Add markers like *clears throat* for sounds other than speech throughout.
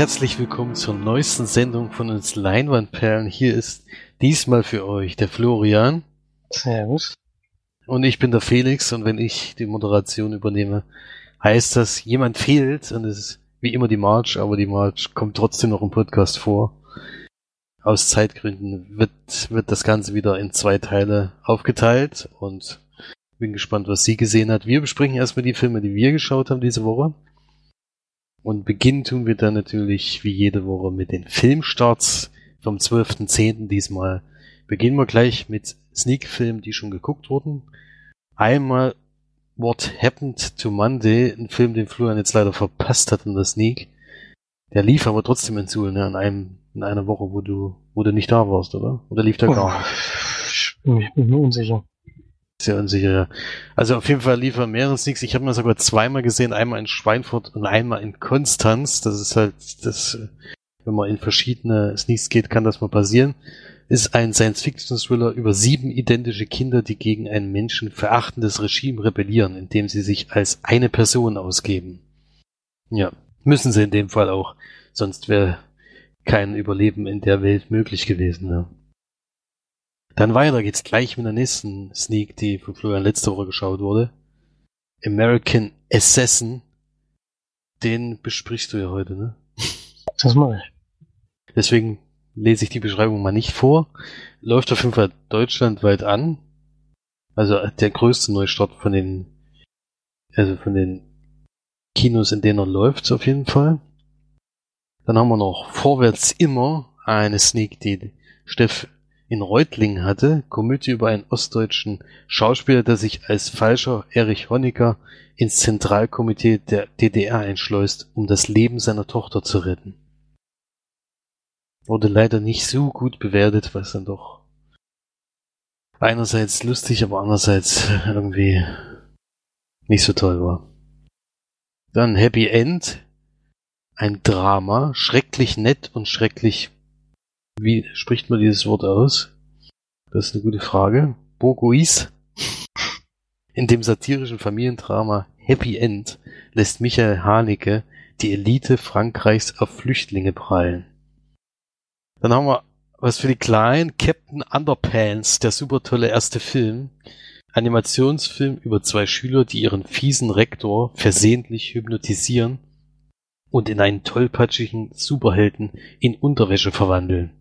herzlich willkommen zur neuesten Sendung von uns Leinwandperlen. Hier ist diesmal für euch der Florian. Servus. Und ich bin der Felix und wenn ich die Moderation übernehme, heißt das, jemand fehlt und es ist wie immer die March, aber die March kommt trotzdem noch im Podcast vor. Aus Zeitgründen wird, wird das Ganze wieder in zwei Teile aufgeteilt und bin gespannt, was sie gesehen hat. Wir besprechen erstmal die Filme, die wir geschaut haben diese Woche. Und beginnen tun wir dann natürlich wie jede Woche mit den Filmstarts vom 12.10. diesmal. Beginnen wir gleich mit Sneak-Filmen, die schon geguckt wurden. Einmal What Happened to Monday, ein Film, den Florian jetzt leider verpasst hat in der Sneak. Der lief aber trotzdem in Suhl, ne, an einem, in einer Woche, wo du, wo du nicht da warst, oder? Oder lief der oh, gar nicht? Ich bin mir unsicher. Sehr unsicher. Also auf jeden Fall lief er mehrere Sneaks. Ich habe mir sogar zweimal gesehen, einmal in Schweinfurt und einmal in Konstanz. Das ist halt das, wenn man in verschiedene Sneaks geht, kann das mal passieren. Ist ein Science-Fiction-Thriller über sieben identische Kinder, die gegen ein menschenverachtendes Regime rebellieren, indem sie sich als eine Person ausgeben. Ja, müssen sie in dem Fall auch. Sonst wäre kein Überleben in der Welt möglich gewesen. Ja. Dann weiter geht's gleich mit der nächsten Sneak, die von Florian letzte Woche geschaut wurde. American Assassin. Den besprichst du ja heute, ne? Das mache ich. Deswegen lese ich die Beschreibung mal nicht vor. Läuft auf jeden Fall deutschlandweit an. Also der größte Neustart von den, also von den Kinos, in denen er läuft, auf jeden Fall. Dann haben wir noch Vorwärts immer eine Sneak, die Steff in Reutlingen hatte, Komödie über einen ostdeutschen Schauspieler, der sich als falscher Erich Honecker ins Zentralkomitee der DDR einschleust, um das Leben seiner Tochter zu retten. Wurde leider nicht so gut bewertet, was dann doch einerseits lustig, aber andererseits irgendwie nicht so toll war. Dann Happy End, ein Drama, schrecklich nett und schrecklich wie spricht man dieses Wort aus? Das ist eine gute Frage. Bourgois. In dem satirischen Familiendrama Happy End lässt Michael Haneke die Elite Frankreichs auf Flüchtlinge prallen. Dann haben wir was für die Kleinen. Captain Underpants, der super tolle erste Film. Animationsfilm über zwei Schüler, die ihren fiesen Rektor versehentlich hypnotisieren und in einen tollpatschigen Superhelden in Unterwäsche verwandeln.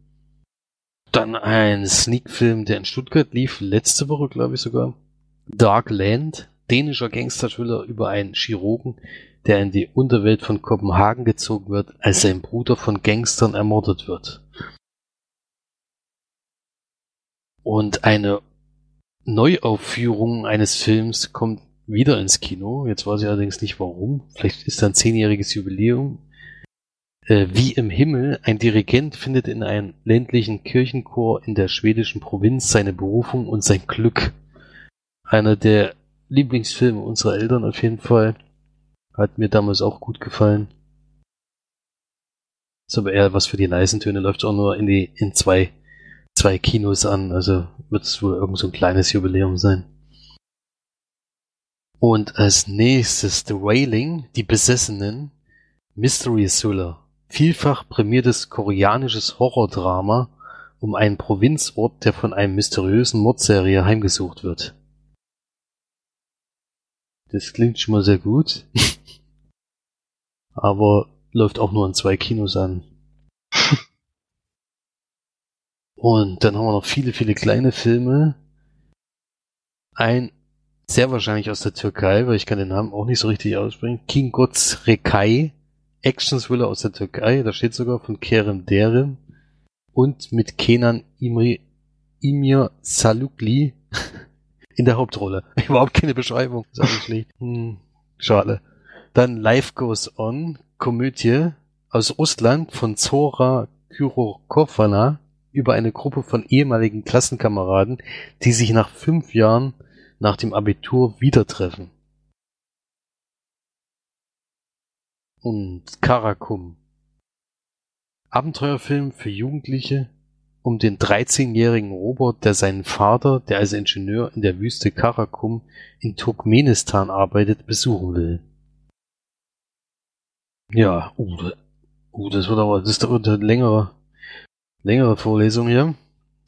Dann ein Sneak-Film, der in Stuttgart lief, letzte Woche, glaube ich sogar. Dark Land, dänischer Gangster-Thriller über einen Chirurgen, der in die Unterwelt von Kopenhagen gezogen wird, als sein Bruder von Gangstern ermordet wird. Und eine Neuaufführung eines Films kommt wieder ins Kino. Jetzt weiß ich allerdings nicht warum. Vielleicht ist da ein zehnjähriges Jubiläum wie im Himmel, ein Dirigent findet in einem ländlichen Kirchenchor in der schwedischen Provinz seine Berufung und sein Glück. Einer der Lieblingsfilme unserer Eltern auf jeden Fall. Hat mir damals auch gut gefallen. Ist aber eher was für die leisen Töne, läuft auch nur in die, in zwei, zwei Kinos an, also wird es wohl irgend so ein kleines Jubiläum sein. Und als nächstes The Wailing, die Besessenen, Mystery Thriller vielfach prämiertes koreanisches Horrordrama um einen Provinzort, der von einem mysteriösen Mordserie heimgesucht wird. Das klingt schon mal sehr gut. *laughs* Aber läuft auch nur in zwei Kinos an. *laughs* Und dann haben wir noch viele, viele kleine Filme. Ein sehr wahrscheinlich aus der Türkei, weil ich kann den Namen auch nicht so richtig aussprechen. King Gods Rekai Action-Thriller aus der Türkei, da steht sogar von Kerem Derim und mit Kenan Imri, Imir Salukli *laughs* in der Hauptrolle. *laughs* Überhaupt keine Beschreibung, ist auch schlecht. Hm, schade. Dann Life Goes On, Komödie aus Russland von Zora Kyrokovana über eine Gruppe von ehemaligen Klassenkameraden, die sich nach fünf Jahren nach dem Abitur wieder treffen. Und Karakum. Abenteuerfilm für Jugendliche um den 13-jährigen Robert, der seinen Vater, der als Ingenieur in der Wüste Karakum in Turkmenistan arbeitet, besuchen will. Ja, uh, Uh, das wird aber, das ist eine längere, längere Vorlesung hier.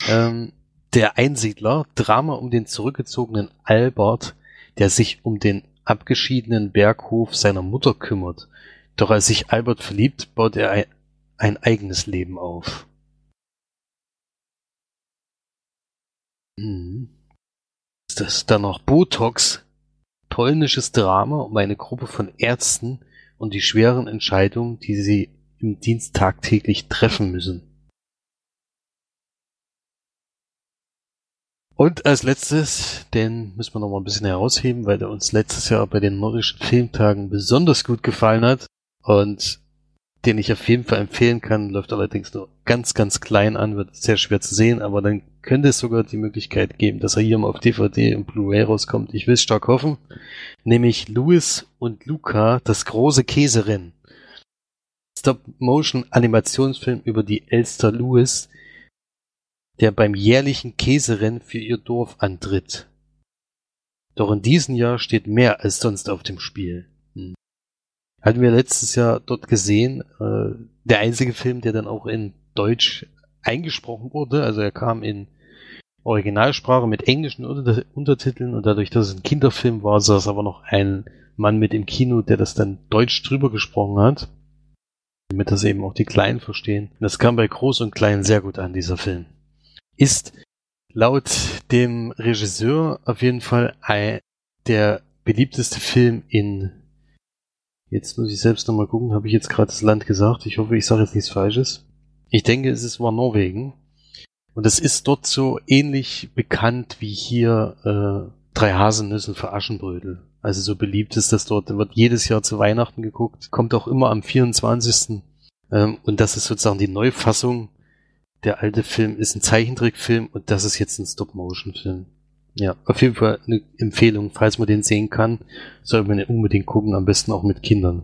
Ähm, der Einsiedler, Drama um den zurückgezogenen Albert, der sich um den abgeschiedenen Berghof seiner Mutter kümmert. Doch als sich Albert verliebt, baut er ein, ein eigenes Leben auf. Hm. Ist das dann noch Botox? Polnisches Drama um eine Gruppe von Ärzten und die schweren Entscheidungen, die sie im Dienst tagtäglich treffen müssen. Und als letztes, den müssen wir noch mal ein bisschen herausheben, weil der uns letztes Jahr bei den nordischen Filmtagen besonders gut gefallen hat und den ich auf jeden Fall empfehlen kann, läuft allerdings nur ganz, ganz klein an, wird sehr schwer zu sehen, aber dann könnte es sogar die Möglichkeit geben, dass er hier mal auf DVD und Blu-ray rauskommt. Ich will es stark hoffen. Nämlich Louis und Luca, das große Käserennen. Stop-Motion-Animationsfilm über die Elster Louis, der beim jährlichen Käserennen für ihr Dorf antritt. Doch in diesem Jahr steht mehr als sonst auf dem Spiel. Hatten wir letztes Jahr dort gesehen, äh, der einzige Film, der dann auch in Deutsch eingesprochen wurde. Also er kam in Originalsprache mit englischen Unter Untertiteln und dadurch, dass es ein Kinderfilm war, saß aber noch ein Mann mit im Kino, der das dann deutsch drüber gesprochen hat. Damit das eben auch die Kleinen verstehen. Das kam bei Groß und Klein sehr gut an, dieser Film ist laut dem Regisseur auf jeden Fall ein, der beliebteste Film in Jetzt muss ich selbst nochmal gucken, habe ich jetzt gerade das Land gesagt? Ich hoffe, ich sage jetzt nichts Falsches. Ich denke, es ist war Norwegen. Und es ist dort so ähnlich bekannt wie hier äh, Drei Haselnüsse für Aschenbrödel. Also so beliebt ist das dort. Wird jedes Jahr zu Weihnachten geguckt. Kommt auch immer am 24. Ähm, und das ist sozusagen die Neufassung der alte Film ist ein Zeichentrickfilm und das ist jetzt ein Stop-Motion-Film. Ja, auf jeden Fall eine Empfehlung, falls man den sehen kann, soll man den unbedingt gucken, am besten auch mit Kindern.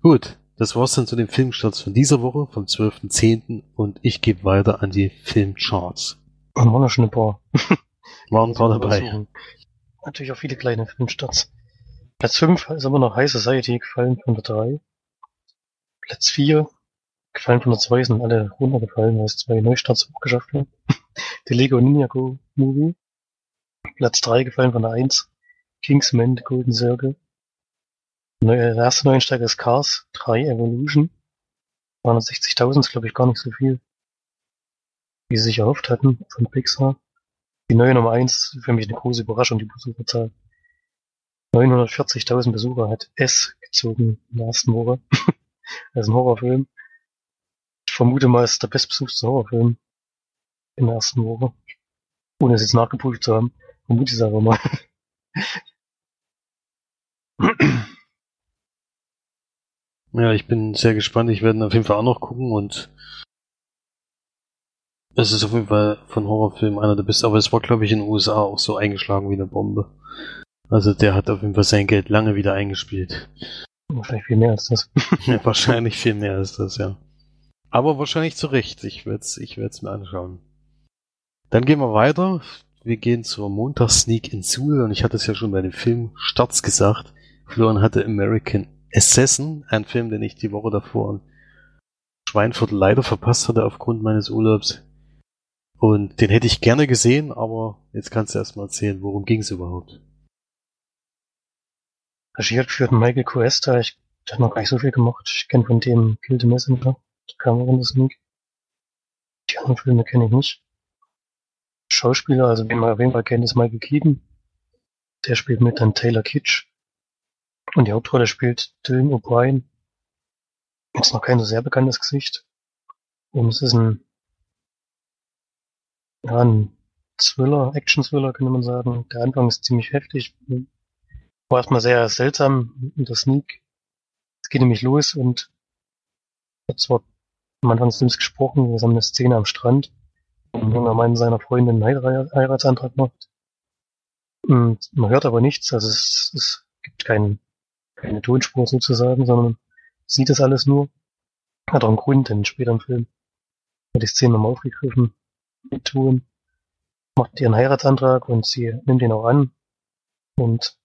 Gut, das war's dann zu den Filmstarts von dieser Woche, vom 12.10. und ich gebe weiter an die Filmcharts. Waren noch schon ein paar. *laughs* Waren ein paar dabei. *laughs* Natürlich auch viele kleine Filmstarts. Platz 5 ist aber noch High Society gefallen von der 3. Platz 4 Gefallen von der 2 sind alle runtergefallen, weil es zwei Neustarts geschafft haben. *laughs* Die Lego Ninjago Movie. Platz 3 gefallen von der 1. Kingsman, The Golden Circle. Der erste Neuensteiger ist Cars 3 Evolution. 260.000 ist glaube ich gar nicht so viel, wie sie sich erhofft hatten von Pixar. Die neue Nummer 1 für mich eine große Überraschung, die Besucherzahl. 940.000 Besucher hat S gezogen in der ersten Woche. *laughs* das ist ein Horrorfilm. Ich vermute mal, es ist der bestbesuchte Horrorfilm in der ersten Woche. Ohne es jetzt nachgeprüft zu haben. Vermute ich es einfach mal. *clears throat* Ja, ich bin sehr gespannt. Ich werde auf jeden Fall auch noch gucken und es ist auf jeden Fall von Horrorfilmen einer der besten. Aber es war, glaube ich, in den USA auch so eingeschlagen wie eine Bombe. Also der hat auf jeden Fall sein Geld lange wieder eingespielt. Wahrscheinlich viel mehr als das. ja, *laughs* wahrscheinlich viel mehr als das, ja. Aber wahrscheinlich zu Recht. Ich werde es ich werd's mir anschauen. Dann gehen wir weiter. Wir gehen zur Montagssneak in Suhl und ich hatte es ja schon bei dem Film Starts gesagt. Florian hatte American Assassin, ein Film, den ich die Woche davor in Schweinfurt leider verpasst hatte aufgrund meines Urlaubs. Und den hätte ich gerne gesehen, aber jetzt kannst du erstmal erzählen, worum ging es überhaupt? Regie hat geführt Michael Cuesta. Ich habe noch gar nicht so viel gemacht. Ich kenne von dem Kill the Messenger. Cameron ist Nick. Die anderen Filme kenne ich nicht. Schauspieler, also wen man auf jeden Fall kennt, ist Michael Keaton. Der spielt mit dann Taylor Kitsch. Und die Hauptrolle spielt Dylan O'Brien. Ist noch kein so sehr bekanntes Gesicht. Und es ist ein, ja, ein Thriller, Action-Thriller, könnte man sagen. Der Anfang ist ziemlich heftig. War erstmal sehr seltsam in der Sneak. Es geht nämlich los und jetzt wird am Anfang des Films gesprochen, wir haben eine Szene am Strand, wo ein junger Mann seiner Freundin einen Heiratsantrag macht. Und man hört aber nichts, also es, es gibt kein, keine Tonspur sozusagen, sondern sieht das alles nur. Hat auch einen Grund, denn später im Film wird die Szene nochmal aufgegriffen mit Ton. Macht ihren Heiratsantrag und sie nimmt ihn auch an. Und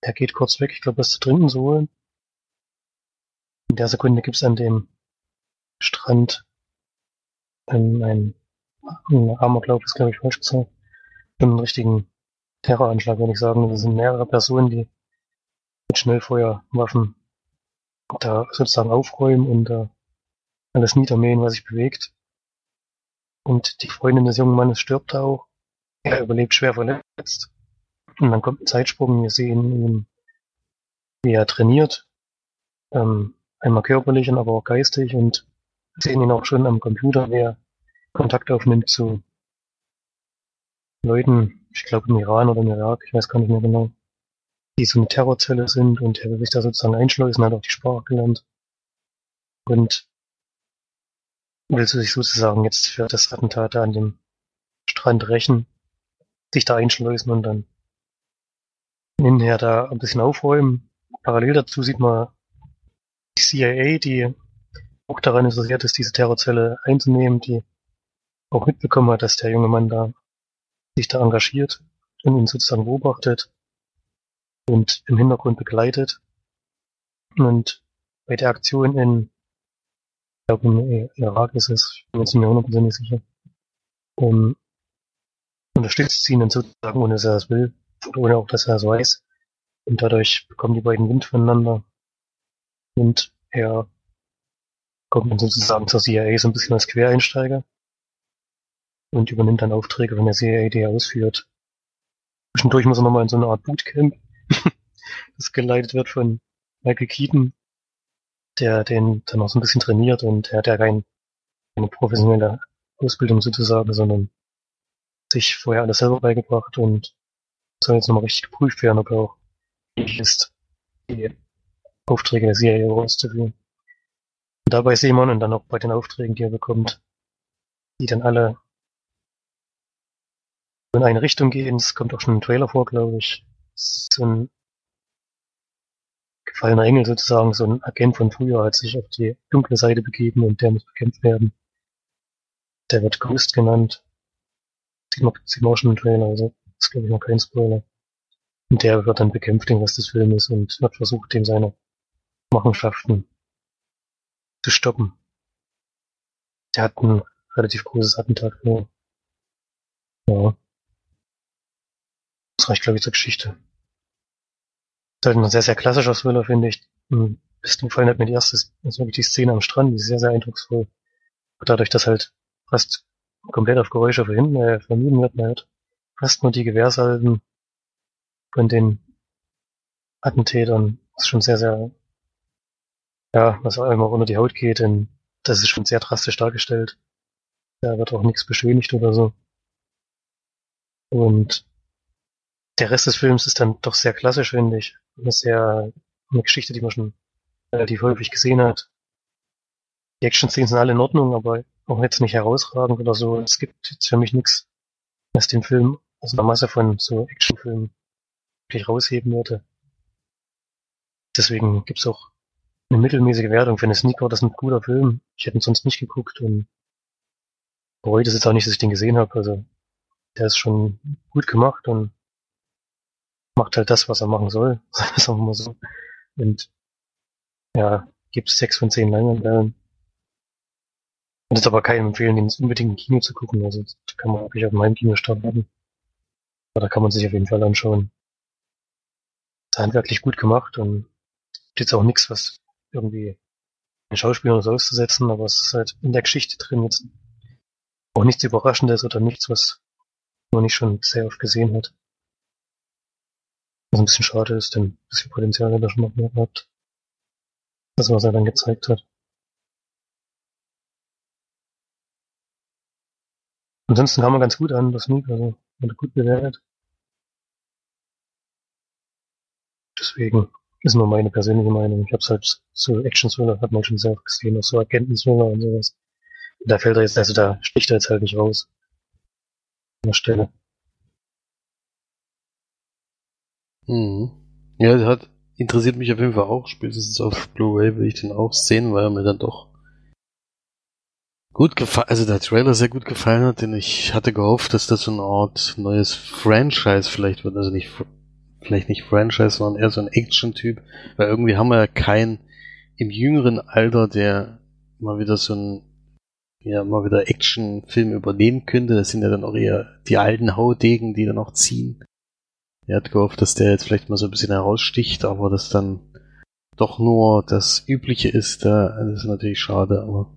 er geht kurz weg, ich glaube, was zu trinken zu holen. In der Sekunde gibt's an dem Strand ein, ein, ein Amoklauf, ist glaube ich falsch gesagt, einen richtigen Terroranschlag, würde ich sagen. Das sind mehrere Personen, die mit Schnellfeuerwaffen da sozusagen aufräumen und äh, alles niedermähen, was sich bewegt. Und die Freundin des jungen Mannes stirbt auch. Er überlebt schwer verletzt. Und dann kommt ein Zeitsprung. Wir sehen ihn, wie er trainiert. Ähm, einmal körperlich und aber auch geistig. Und sehen ihn auch schon am Computer, wie Kontakt aufnimmt zu Leuten, ich glaube im Iran oder im Irak, ich weiß gar nicht mehr genau, die so eine Terrorzelle sind und er will sich da sozusagen einschleusen, hat auch die Sprache gelernt. Und will sich sozusagen jetzt für das Attentat an dem Strand rächen, sich da einschleusen und dann hinterher da ein bisschen aufräumen. Parallel dazu sieht man die CIA, die auch daran interessiert ist, diese Terrorzelle einzunehmen, die auch mitbekommen hat, dass der junge Mann da sich da engagiert und ihn sozusagen beobachtet und im Hintergrund begleitet. Und bei der Aktion in glaube im Irak ist es, ich bin jetzt nicht mehr hundertprozentig sicher, um, unterstützt sie ihn dann sozusagen, ohne dass er es will, oder ohne auch, dass er es weiß. Und dadurch bekommen die beiden Wind voneinander. Und er kommt dann sozusagen zur CIA so ein bisschen als Quereinsteiger und übernimmt dann Aufträge von der CIA, die er ausführt. Zwischendurch muss er nochmal in so eine Art Bootcamp, *laughs* das geleitet wird von Michael Keaton, der den dann auch so ein bisschen trainiert und er hat ja kein, keine professionelle Ausbildung sozusagen, sondern sich vorher alles selber beigebracht und soll jetzt nochmal richtig geprüft werden, ob er auch ist, die Aufträge der Serie auszuführen. Und dabei sehen wir und dann auch bei den Aufträgen, die er bekommt, die dann alle in eine Richtung gehen. Es kommt auch schon ein Trailer vor, glaube ich. So ein gefallener Engel sozusagen, so ein Agent von früher, hat sich auf die dunkle Seite begeben und der muss bekämpft werden. Der wird Ghost genannt. Sieht man, sieht man auch schon im Trailer, also ist glaube ich noch kein Spoiler. Und der wird dann bekämpft den Rest des Filmes und wird versucht, dem seine Machenschaften zu stoppen. Der hat ein relativ großes Attentat vor. Ja. Das reicht, glaube ich, zur Geschichte. Das ist halt ein sehr, sehr klassischer Thriller, finde ich. Am besten gefallen hat mir die erste, also die Szene am Strand, die ist sehr, sehr eindrucksvoll. Und dadurch, dass halt fast komplett auf Geräusche verhindern, äh, vermieden wird, man hört fast nur die Gewehrsalben von den Attentätern. Das ist schon sehr, sehr, ja, was auch immer unter die Haut geht, denn das ist schon sehr drastisch dargestellt. Da wird auch nichts beschönigt oder so. Und der Rest des Films ist dann doch sehr klassisch, finde ich eine sehr, eine Geschichte, die man schon relativ häufig gesehen hat. Die Action-Szenen sind alle in Ordnung, aber auch jetzt nicht herausragend oder so. Es gibt jetzt für mich nichts, was den Film aus einer Masse von so Actionfilmen wirklich rausheben würde. Deswegen gibt's auch eine mittelmäßige Wertung für eine Sneaker. Das ist ein guter Film. Ich hätte ihn sonst nicht geguckt und bereut es jetzt auch nicht, dass ich den gesehen habe. Also der ist schon gut gemacht und macht halt das, was er machen soll, *laughs* sagen wir mal so. Und ja, gibt sechs von zehn Leinwandperlen. Und ist aber keinem empfehlen, den unbedingt im Kino zu gucken. Also da kann man wirklich auf meinem Kinostart warten. Aber da kann man sich auf jeden Fall anschauen. Ist handwerklich gut gemacht und gibt jetzt auch nichts, was irgendwie den Schauspielern so auszusetzen, aber es ist halt in der Geschichte drin jetzt auch nichts Überraschendes oder nichts, was man nicht schon sehr oft gesehen hat. Was ein bisschen schade ist, denn ein bisschen Potenzial hat er schon noch mehr gehabt. Das, was er dann gezeigt hat. Ansonsten kam er ganz gut an, das Sneak, also wurde gut bewertet. Deswegen ist nur meine persönliche Meinung. Ich hab's halt so Action-Thriller, hat man schon oft gesehen, auch so Agenten-Thriller und sowas. Da fällt er jetzt, also da sticht er jetzt halt nicht raus. An der Stelle. Mhm. Ja, das hat, interessiert mich auf jeden Fall auch. Spätestens auf Blu-ray will ich den auch sehen, weil er mir dann doch gut gefallen, also der Trailer sehr gut gefallen hat, denn ich hatte gehofft, dass das so eine Art neues Franchise vielleicht wird. Also nicht, vielleicht nicht Franchise, sondern eher so ein Action-Typ, weil irgendwie haben wir ja kein im jüngeren Alter, der mal wieder so ein, ja, mal wieder Actionfilm übernehmen könnte. Das sind ja dann auch eher die alten Haudegen, die dann auch ziehen. Er hat gehofft, dass der jetzt vielleicht mal so ein bisschen heraussticht, aber das dann doch nur das Übliche ist, da, ist natürlich schade, aber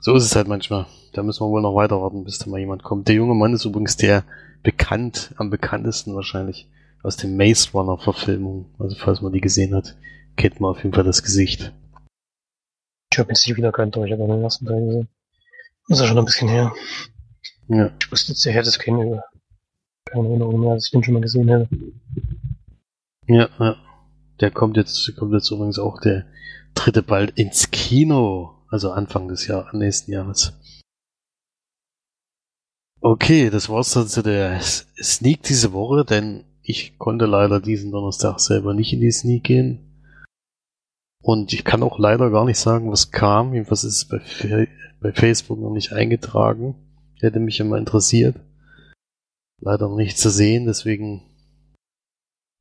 so ist es halt manchmal. Da müssen wir wohl noch weiter warten, bis da mal jemand kommt. Der junge Mann ist übrigens der bekannt, am bekanntesten wahrscheinlich aus dem Maze Runner Verfilmung. Also falls man die gesehen hat, kennt man auf jeden Fall das Gesicht. Ich habe jetzt nicht wiedererkannt, aber ich habe den ersten Teil gesehen. Das ist ja schon ein bisschen her. Ja. Ich wusste jetzt, ich hätte es kennen. Keine Erinnerung mehr, dass ich den schon mal gesehen hätte. Ja, ja. Der kommt jetzt, kommt jetzt übrigens auch der dritte bald ins Kino. Also Anfang des Jahr, nächsten Jahres. Okay, das war's dann zu der Sneak diese Woche, denn ich konnte leider diesen Donnerstag selber nicht in die Sneak gehen. Und ich kann auch leider gar nicht sagen, was kam. Jedenfalls ist es bei, bei Facebook noch nicht eingetragen. Hätte mich immer interessiert. Leider noch nicht zu sehen, deswegen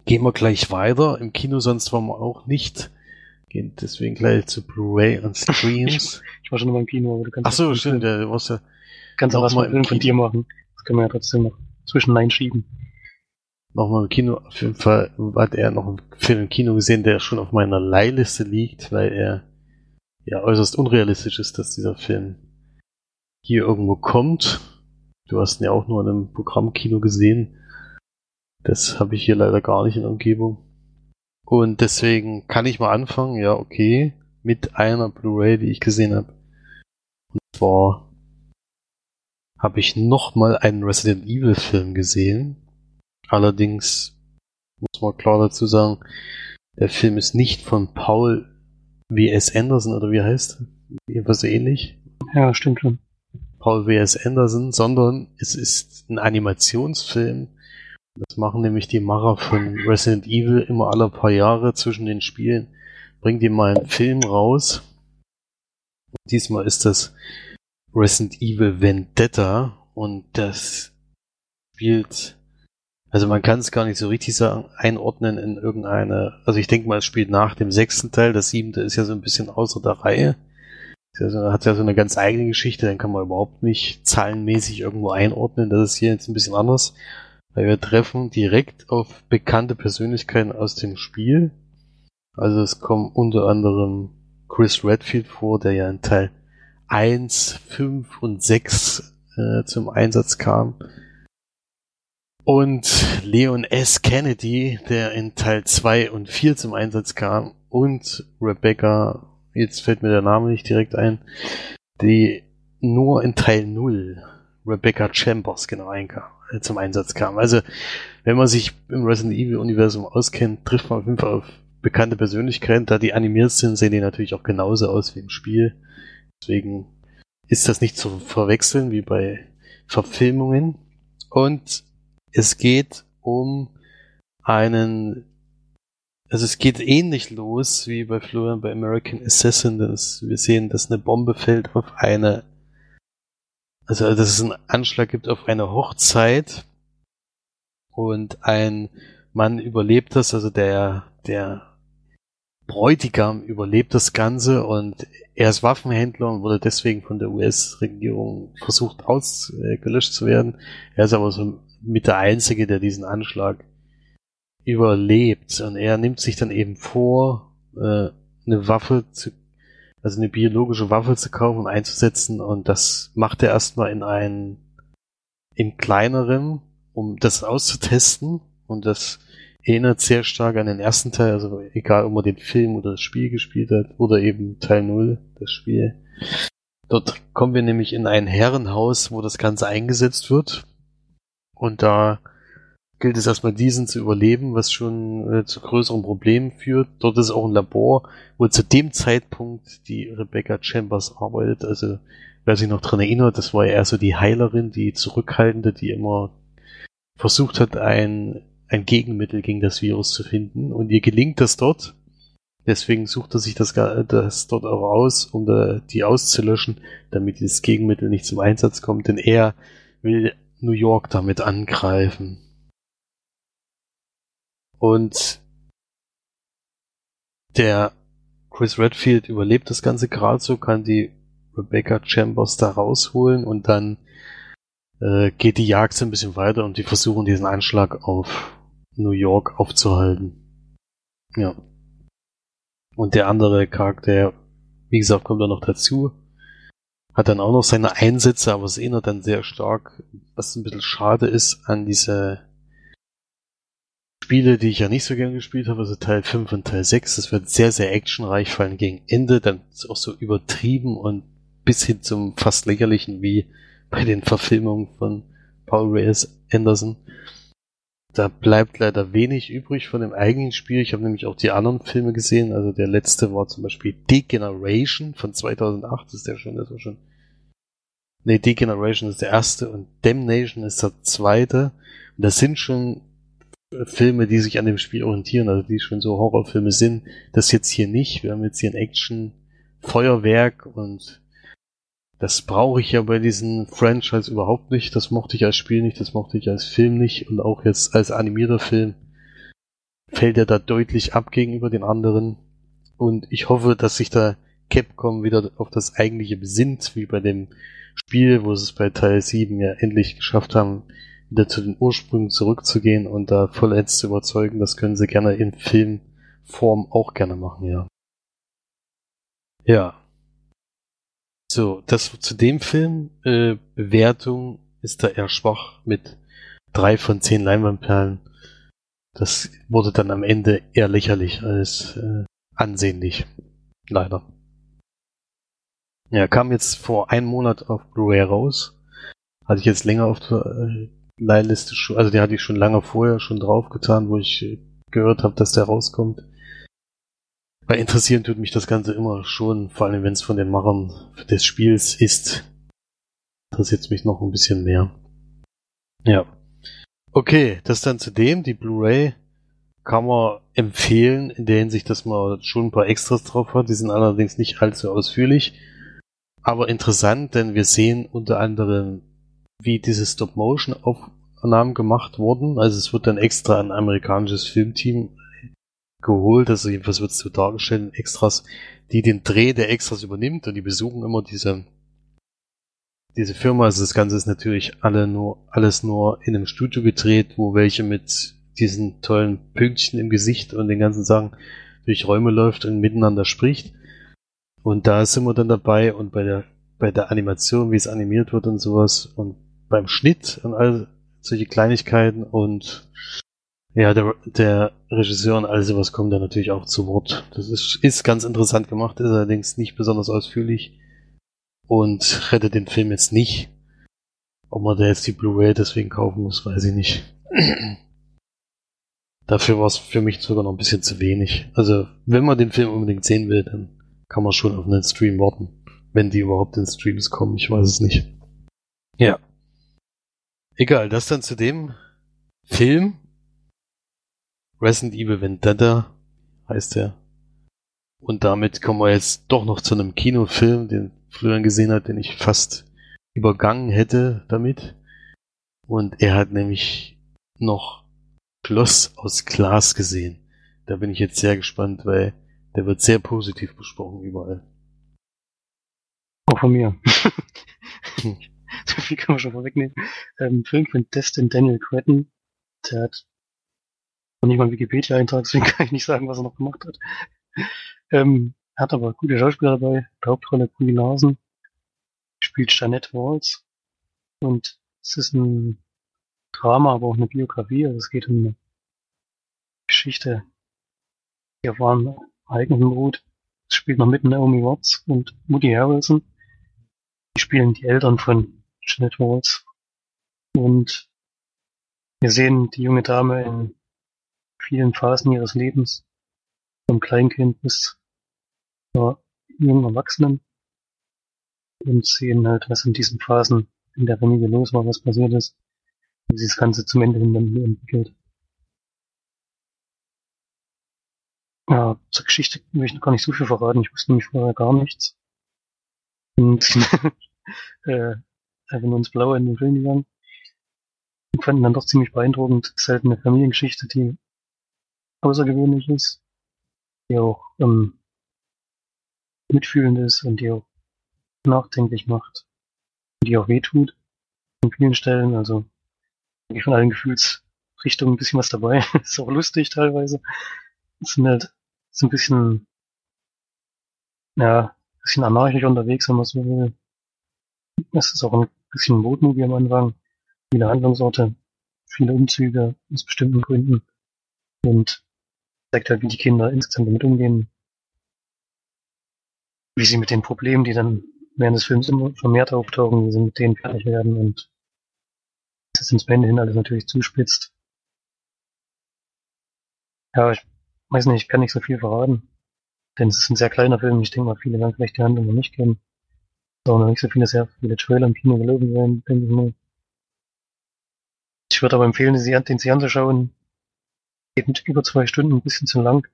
gehen wir gleich weiter. Im Kino sonst waren wir auch nicht. Gehen deswegen gleich zu Blu-ray und *laughs* Streams. Ich war schon immer im Kino, aber du kannst Ach so, stimmt, der warst ja kannst auch was mal Film von dir machen. Das können wir ja trotzdem noch zwischen einschieben. Nochmal im Kino. Auf jeden Fall hat er noch einen Film im Kino gesehen, der schon auf meiner Leihliste liegt, weil er ja äußerst unrealistisch ist, dass dieser Film hier irgendwo kommt. Du hast ihn ja auch nur in einem Programmkino gesehen. Das habe ich hier leider gar nicht in der Umgebung. Und deswegen kann ich mal anfangen, ja, okay, mit einer Blu-ray, die ich gesehen habe. Und zwar habe ich nochmal einen Resident Evil Film gesehen. Allerdings muss man klar dazu sagen, der Film ist nicht von Paul W.S. Anderson oder wie er heißt. So ähnlich. Ja, stimmt schon. Paul W.S. Anderson, sondern es ist ein Animationsfilm. Das machen nämlich die Macher von Resident Evil immer alle paar Jahre zwischen den Spielen. Bringen die mal einen Film raus. Und diesmal ist das Resident Evil Vendetta und das spielt, also man kann es gar nicht so richtig sagen, einordnen in irgendeine, also ich denke mal, es spielt nach dem sechsten Teil, das siebte ist ja so ein bisschen außer der Reihe. Ist ja so- Hat ja so eine ganz eigene Geschichte, den kann man überhaupt nicht zahlenmäßig irgendwo einordnen. Das ist hier jetzt ein bisschen anders, weil wir treffen direkt auf bekannte Persönlichkeiten aus dem Spiel. Also es kommen unter anderem Chris Redfield vor, der ja in Teil 1, 5 und 6 äh, zum Einsatz kam. Und Leon S. Kennedy, der in Teil 2 und 4 zum Einsatz kam. Und Rebecca, jetzt fällt mir der Name nicht direkt ein, die nur in Teil 0, Rebecca Chambers, genau, äh, zum Einsatz kam. Also, wenn man sich im Resident Evil Universum auskennt, trifft man auf jeden Fall auf bekannte Persönlichkeiten. Da die animiert sind, sehen die natürlich auch genauso aus wie im Spiel. Deswegen ist das nicht zu verwechseln wie bei Verfilmungen. Und es geht um einen, also es geht ähnlich los wie bei Florian bei American Assassin. Das, wir sehen, dass eine Bombe fällt auf eine, also dass es einen Anschlag gibt auf eine Hochzeit und ein Mann überlebt das, also der, der Bräutigam überlebt das Ganze und er ist Waffenhändler und wurde deswegen von der US-Regierung versucht ausgelöscht zu werden. Er ist aber so mit der Einzige, der diesen Anschlag überlebt. Und er nimmt sich dann eben vor, äh, eine Waffe zu, also eine biologische Waffe zu kaufen und einzusetzen. Und das macht er erstmal in einen, in kleineren, um das auszutesten. Und das erinnert sehr stark an den ersten Teil, also egal ob man den Film oder das Spiel gespielt hat oder eben Teil 0, das Spiel. Dort kommen wir nämlich in ein Herrenhaus, wo das Ganze eingesetzt wird. Und da gilt es erstmal diesen zu überleben, was schon äh, zu größeren Problemen führt. Dort ist auch ein Labor, wo zu dem Zeitpunkt die Rebecca Chambers arbeitet. Also wer sich noch dran erinnert, das war ja eher so die Heilerin, die Zurückhaltende, die immer versucht hat, ein ein Gegenmittel gegen das Virus zu finden. Und ihr gelingt das dort. Deswegen sucht er sich das, das dort auch aus, um da, die auszulöschen, damit dieses Gegenmittel nicht zum Einsatz kommt. Denn er will New York damit angreifen. Und der Chris Redfield überlebt das Ganze gerade so, kann die Rebecca Chambers da rausholen und dann äh, geht die Jagd so ein bisschen weiter und die versuchen diesen Anschlag auf New York aufzuhalten. Ja. Und der andere Charakter, wie gesagt, kommt dann noch dazu. Hat dann auch noch seine Einsätze, aber es erinnert dann sehr stark, was ein bisschen schade ist an diese Spiele, die ich ja nicht so gern gespielt habe, also Teil 5 und Teil 6. Das wird sehr, sehr actionreich, vor allem gegen Ende, dann ist auch so übertrieben und bis hin zum fast lächerlichen wie bei den Verfilmungen von Paul Reyes Anderson. Da bleibt leider wenig übrig von dem eigentlichen Spiel. Ich habe nämlich auch die anderen Filme gesehen. Also der letzte war zum Beispiel Degeneration von 2008. ist der schon, das war schon. Nee, Degeneration ist der erste und Damnation ist der zweite. Und das sind schon Filme, die sich an dem Spiel orientieren, also die schon so Horrorfilme sind. Das jetzt hier nicht. Wir haben jetzt hier ein Action, Feuerwerk und das brauche ich ja bei diesen Franchise überhaupt nicht. Das mochte ich als Spiel nicht, das mochte ich als Film nicht und auch jetzt als animierter Film fällt er da deutlich ab gegenüber den anderen. Und ich hoffe, dass sich da Capcom wieder auf das eigentliche besinnt, wie bei dem Spiel, wo sie es bei Teil 7 ja endlich geschafft haben, wieder zu den Ursprüngen zurückzugehen und da vollends zu überzeugen. Das können sie gerne in Filmform auch gerne machen, ja. Ja, so, das zu dem Film. Äh, Bewertung ist da eher schwach mit drei von zehn Leinwandperlen. Das wurde dann am Ende eher lächerlich als äh, ansehnlich. Leider. Ja, kam jetzt vor einem Monat auf Blu-ray raus. Hatte ich jetzt länger auf der äh, Leihliste schon, also die hatte ich schon lange vorher schon draufgetan, wo ich äh, gehört habe, dass der rauskommt. Weil interessieren tut mich das Ganze immer schon, vor allem wenn es von den Machern des Spiels ist. Interessiert es mich noch ein bisschen mehr. Ja. Okay, das dann zu dem. Die Blu-ray kann man empfehlen, in der Hinsicht, dass man schon ein paar Extras drauf hat. Die sind allerdings nicht allzu ausführlich. Aber interessant, denn wir sehen unter anderem, wie diese Stop-Motion-Aufnahmen gemacht wurden. Also es wird dann extra ein amerikanisches Filmteam geholt, also jedenfalls wird es so dargestellt Extras, die den Dreh der Extras übernimmt und die besuchen immer diese diese Firma. Also das Ganze ist natürlich alle nur alles nur in einem Studio gedreht, wo welche mit diesen tollen Pünktchen im Gesicht und den ganzen Sachen durch Räume läuft und miteinander spricht. Und da sind wir dann dabei und bei der bei der Animation, wie es animiert wird und sowas und beim Schnitt und all solche Kleinigkeiten und ja, der, der Regisseur und all sowas kommt da natürlich auch zu Wort. Das ist, ist ganz interessant gemacht, ist allerdings nicht besonders ausführlich und rettet den Film jetzt nicht. Ob man da jetzt die Blu-ray deswegen kaufen muss, weiß ich nicht. *clears throat* Dafür war es für mich sogar noch ein bisschen zu wenig. Also, wenn man den Film unbedingt sehen will, dann kann man schon auf einen Stream warten. Wenn die überhaupt in Streams kommen, ich weiß es nicht. Ja. Egal, das dann zu dem Film. Resident Evil Vendetta heißt er. Und damit kommen wir jetzt doch noch zu einem Kinofilm, den Florian gesehen hat, den ich fast übergangen hätte damit. Und er hat nämlich noch Schloss aus Glas gesehen. Da bin ich jetzt sehr gespannt, weil der wird sehr positiv besprochen überall. Auch von mir. *laughs* so viel kann man schon vorwegnehmen. Ähm, Film von Destin Daniel Cretton. Der hat noch nicht mal Wikipedia-Eintrag, deswegen *laughs* kann ich nicht sagen, was er noch gemacht hat. Ähm, hat aber gute Schauspieler dabei. Die Hauptrolle Kuli Nasen. Spielt Jeanette Walls. Und es ist ein Drama, aber auch eine Biografie. Also es geht um eine Geschichte die erfahren Eigenbrut. Es spielt noch mit Naomi Watts und Woody Harrelson. Die spielen die Eltern von Jeanette Walls. Und wir sehen die junge Dame in vielen Phasen ihres Lebens, vom Kleinkind bis zur jungen Erwachsenen und sehen halt, was in diesen Phasen in der Familie los war, was passiert ist, wie sich das Ganze zum Ende hin entwickelt. Ja, zur Geschichte will ich noch gar nicht so viel verraten. Ich wusste nämlich vorher gar nichts. Und *laughs* äh, einfach nur ins Blaue in den Film gegangen. Und fanden dann doch ziemlich beeindruckend. Es ist halt eine Familiengeschichte, die außergewöhnlich ist, die auch ähm, mitfühlend ist und die auch nachdenklich macht. Und die auch wehtut an vielen Stellen. Also eigentlich von allen Gefühlsrichtungen ein bisschen was dabei. *laughs* ist auch lustig teilweise. Es sind halt so ein bisschen, ja, ein bisschen anarchisch unterwegs, wenn man so will. Es ist auch ein bisschen Motmovie am Anfang. Viele Handlungsorte, viele Umzüge aus bestimmten Gründen. Und zeigt halt, wie die Kinder insgesamt damit umgehen. Wie sie mit den Problemen, die dann während des Films immer vermehrt auftauchen, wie sie mit denen fertig werden und das ins Ende hin alles natürlich zuspitzt. Ja, ich weiß nicht, ich kann nicht so viel verraten. Denn es ist ein sehr kleiner Film. Ich denke mal, viele werden vielleicht die Handlung noch nicht kennen. Es auch noch nicht so viele, sehr viele Trailer im Kino gelaufen werden, denke ich mal. Ich würde aber empfehlen, den sich anzuschauen. Mit über zwei Stunden, ein bisschen zu lang.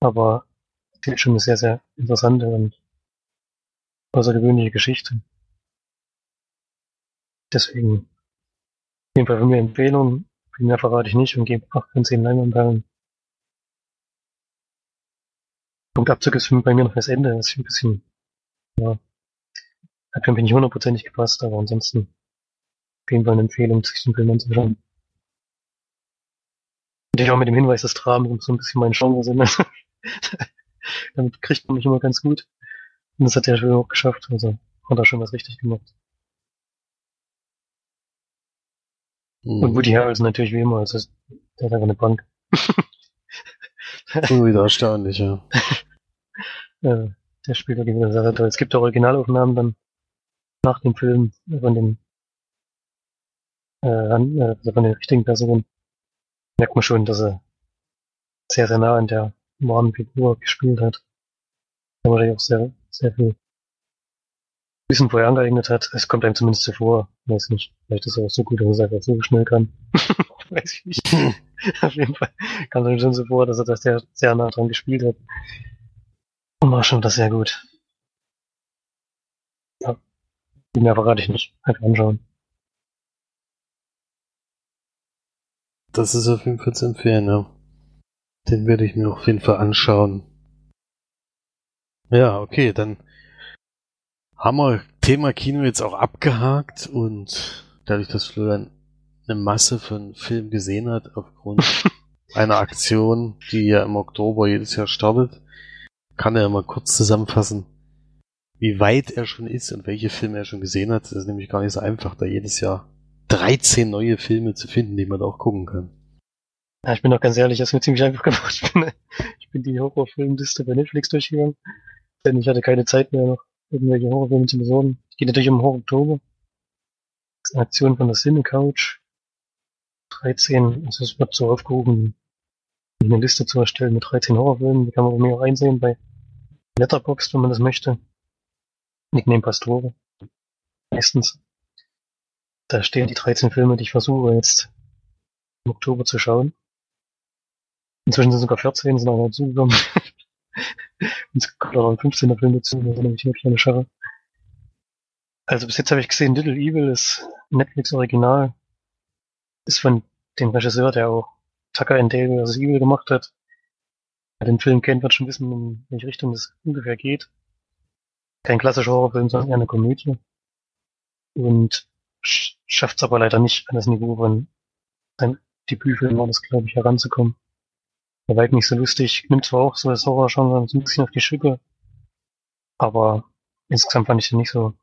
Aber ist schon eine sehr, sehr interessante und außergewöhnliche Geschichte. Deswegen auf jeden Fall von mir Empfehlung. Viel mehr verrate ich nicht und gebe 8 von 10 Leinwandperlen. Punktabzug ist bei mir noch das Ende. Das ist ein bisschen, ja, hat für mich nicht hundertprozentig gepasst, aber ansonsten auf jeden Fall eine Empfehlung, sich den Film anzuschauen. Natürlich auch mit dem Hinweis, dass Dramen so ein bisschen mein Genre sind. *laughs* Damit kriegt man mich immer ganz gut. Und das hat der Film auch geschafft. Also hat er schon was richtig gemacht. Mhm. Und Woody Harrelson natürlich wie immer. Also der hat einfach eine Bank. so wieder erstaunlich, ja. *laughs* ja. Der spielt wirklich wieder sehr toll. Es gibt auch Originalaufnahmen dann nach dem Film von den äh, also von den richtigen Personen. Merkt man schon, dass er sehr, sehr nah an der wahren Figur gespielt hat. Da man auch sehr, sehr viel Wissen vorher angeeignet hat. Es kommt einem zumindest so vor. Weiß nicht. Vielleicht ist er auch so gut, dass er es einfach so schnell kann. *laughs* Weiß ich nicht. Auf jeden Fall kam es einem schon so vor, dass er das sehr, sehr nah dran gespielt hat. Und war schon das sehr gut. Ja. Mehr verrate ich nicht. Einfach anschauen. Das ist auf jeden Fall zu empfehlen, ja. Den werde ich mir auf jeden Fall anschauen. Ja, okay, dann haben wir Thema Kino jetzt auch abgehakt und dadurch, dass Florian eine Masse von Filmen gesehen hat, aufgrund *laughs* einer Aktion, die ja im Oktober jedes Jahr startet, kann er mal kurz zusammenfassen, wie weit er schon ist und welche Filme er schon gesehen hat. Das ist nämlich gar nicht so einfach, da jedes Jahr 13 neue Filme zu finden, die man auch gucken kann. Ja, ich bin doch ganz ehrlich, das ist mir ziemlich einfach gemacht. Ich bin, ich die Horrorfilmliste bei Netflix durchgegangen, denn ich hatte keine Zeit mehr noch irgendwelche Horrorfilme zu besorgen. Es geht natürlich um Horror Oktober. Aktion von der Cine Couch. 13, also es wird so aufgerufen, eine Liste zu erstellen mit 13 Horrorfilmen. Die kann man bei mir auch einsehen bei Letterboxd, wenn man das möchte. Nickname Pastore. Meistens. Da stehen die 13 Filme, die ich versuche jetzt im Oktober zu schauen. Inzwischen sind sogar 14, sind auch dazugekommen. Und es kommt auch ein 15er Film dazu, also nämlich eine Scharre. Also bis jetzt habe ich gesehen, Little Evil ist Netflix Original. Ist von dem Regisseur, der auch Tucker and Dale vs. Evil gemacht hat. Wer den Film kennt, wird schon wissen, in welche Richtung es ungefähr geht. Kein klassischer Horrorfilm, sondern eher eine Komödie. Und schafft es aber leider nicht an das Niveau von seinem Debütfilm war das, glaube ich, heranzukommen. Der war halt nicht so lustig, nimmt zwar auch so das Horror-Genre so ein bisschen auf die Schippe, aber insgesamt fand ich den nicht so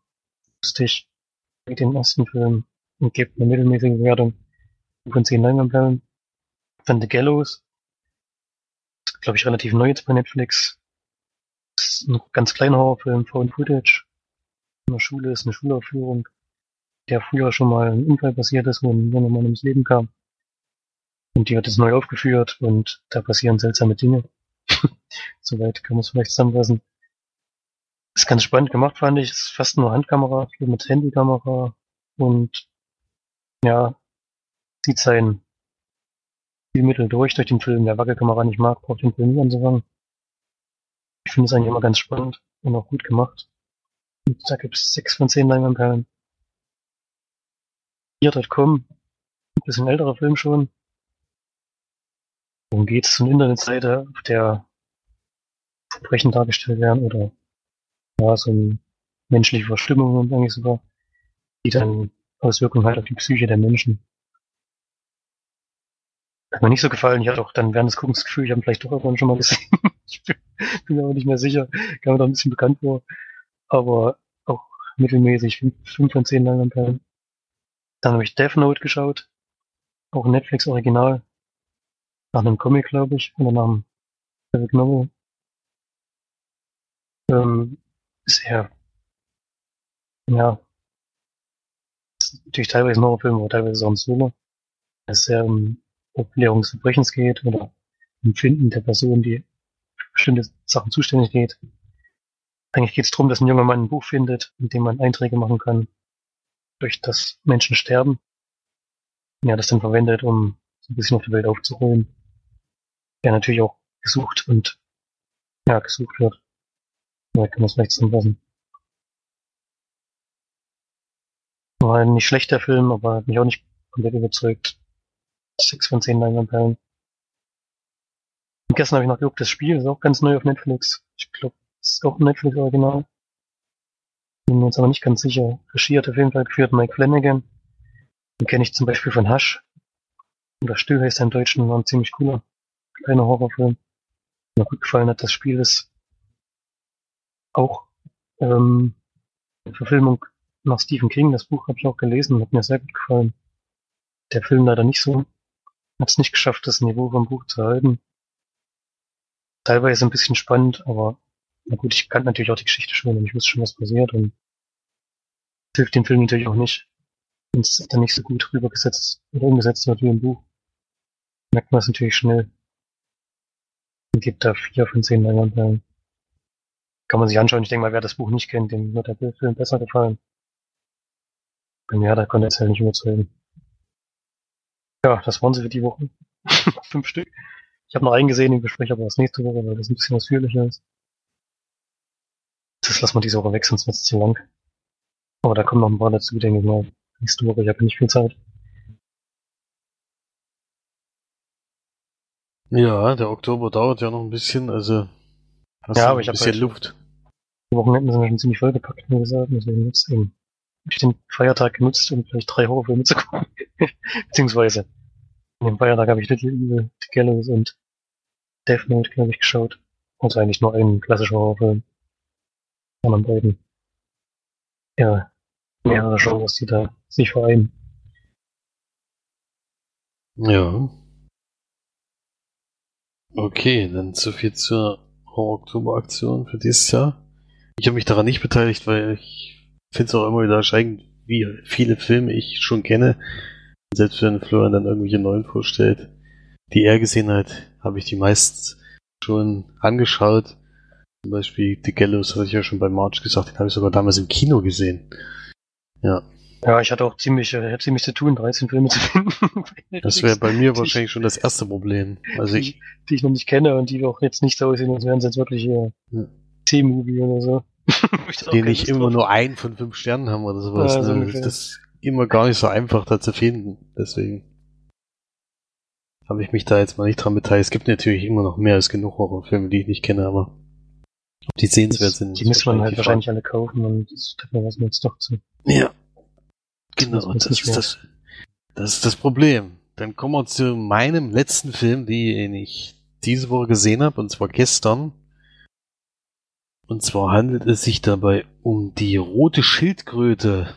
lustig wie den ersten Film und gibt eine mittelmäßige Bewertung von 10 Leinwandperlen. Von The Gallows, glaube ich, relativ neu jetzt bei Netflix. Ist ein ganz kleiner Horrorfilm, Found Footage. In der Schule ist eine Schulaufführung, der früher schon mal ein Unfall passiert ist, wo ein junger Mann ums Leben kam. Und die wird jetzt neu aufgeführt und da passieren seltsame Dinge. *laughs* Soweit kann man es vielleicht zusammenfassen. Ist ganz spannend gemacht, fand ich. Ist fast nur Handkamera, viel mit Handykamera und ja, zieht sein Spielmittel durch durch den Film. Wer Wackelkamera nicht mag, braucht den Film nie anzufangen. Ich finde es eigentlich immer ganz spannend und auch gut gemacht. Und da gibt es sechs von zehn Leinwandperlen. Hier.com, ein bisschen älterer Film schon, Worum geht es? Eine Internetseite, auf der Verbrechen dargestellt werden oder ja, so menschliche Verstimmung und eigentlich sogar, die dann Auswirkungen hat auf die Psyche der Menschen. Hat mir nicht so gefallen. Ich hatte auch dann während des Guckens das Gefühl, ich habe vielleicht doch irgendwann schon mal gesehen. *laughs* ich bin, mir aber nicht mehr sicher. Kam mir da ein bisschen bekannt vor. Aber auch mittelmäßig. 5 von 10 Leinwandperlen. Dann habe ich Death Note geschaut. Auch Netflix Original. Nach einem Comic, glaube ich. Oder nach einem Graphic Novel. Ähm, ist eher, ja, ist natürlich teilweise ein Horrorfilm, aber teilweise auch ein Thriller. Es sehr um Aufklärung des Verbrechens geht oder Empfinden der Person, die für bestimmte Sachen zuständig geht. Eigentlich geht es darum, dass ein junger Mann ein Buch findet, in dem man Einträge machen kann, durch das Menschen sterben. Ja, das dann verwendet, um so ein bisschen auf der Welt aufzuholen. Der natürlich auch gesucht und ja, gesucht wird. Ja, kann man es vielleicht zusammenfassen. War ein nicht schlechter Film, aber hat mich auch nicht komplett überzeugt. 6 von 10 Leinwandperlen. Und gestern habe ich noch geguckt, das Spiel ist auch ganz neu auf Netflix. Ich glaube, es ist auch ein Netflix-Original. Bin mir jetzt aber nicht ganz sicher. Regie hat auf jeden Fall geführt Mike Flanagan. Den kenne ich zum Beispiel von Hush. Oder Still heißt er im Deutschen, war ein ziemlich cooler kleiner Horrorfilm. Mir gut gefallen hat, das Spiel ist auch ähm, eine Verfilmung nach Stephen King. Das Buch habe ich auch gelesen, hat mir sehr gut gefallen. Der Film leider nicht so. Hat es nicht geschafft, das Niveau vom Buch zu halten. Teilweise ein bisschen spannend, aber na gut, ich kannte natürlich auch die Geschichte schon und ich wusste schon, was passiert und hilft dem Film natürlich auch nicht, wenn es dann nicht so gut rübergesetzt oder umgesetzt wird wie im Buch. Merkt man es natürlich schnell. Und gibt da vier von zehn Leinwandperlen. Kann man sich anschauen. Ich denke mal, wer das Buch nicht kennt, dem wird der Film besser gefallen. Und ja, da konnte es ja nicht überzeugen. Ja, das waren sie für die Woche. *laughs* Fünf Stück. Ich habe noch einen gesehen, den bespreche aber das nächste Woche, weil das ein bisschen ausführlicher ist. Das lassen wir diese Woche weg, sonst wird es zu lang. Aber da kommen noch ein paar dazu, denke ich mal. Nächste Woche, ich habe nicht viel Zeit. Ja, der Oktober dauert ja noch ein bisschen, also hast Ja, aber ein ich hab bisschen halt- Luft. Die Wochenenden sind ja schon ziemlich vollgepackt, wie gesagt. Deswegen jetzt eben ich den Feiertag genutzt, um vielleicht drei Horrorfilme zu gucken. Beziehungsweise an dem Feiertag habe ich Little Evil, The Gallows und Death Note, glaube ich, geschaut. Also eigentlich nur einen klassischen Horrorfilm. Anderen beiden. Ja, mehrere Genres, die da sich vereinen. Ja. Okay, dann so viel zur Horror-Oktober-Aktion für dieses Jahr. Ich habe mich daran nicht beteiligt, weil ich finde es auch immer wieder erschreckend, wie viele Filme ich schon kenne. Selbst wenn Florian dann irgendwelche neuen vorstellt, die er gesehen hat, habe ich die meist schon angeschaut. Zum Beispiel The Gallows hatte ich ja schon bei March gesagt, den habe ich sogar damals im Kino gesehen. Ja, Ja, ich hatte auch ziemlich, äh, hatte ziemlich zu tun, 13 Filme zu finden. *laughs* das wäre bei mir Die- wahrscheinlich schon das erste Problem. Also ich, die, die ich noch nicht kenne und die auch jetzt nicht so aussehen, als wären sie jetzt wirklich äh, Ja. C-Movie oder so. *laughs* Ich die nicht immer drauf nur ein von fünf Sternen haben oder sowas. Ja, so ne? Das ist immer gar nicht so einfach da zu finden. Deswegen habe ich mich da jetzt mal nicht dran beteiligt. Es gibt natürlich immer noch mehr als genug Horrorfilme, die ich nicht kenne, aber die sehenswert sind. Die müsste man halt wahrscheinlich alle kaufen und das tut mir was mir jetzt doch zu. Ja. Das Genau, man das nicht ist das, das ist das Problem. Dann kommen wir zu meinem letzten Film, den ich diese Woche gesehen habe, und zwar gestern. Und zwar handelt es sich dabei um die rote Schildkröte,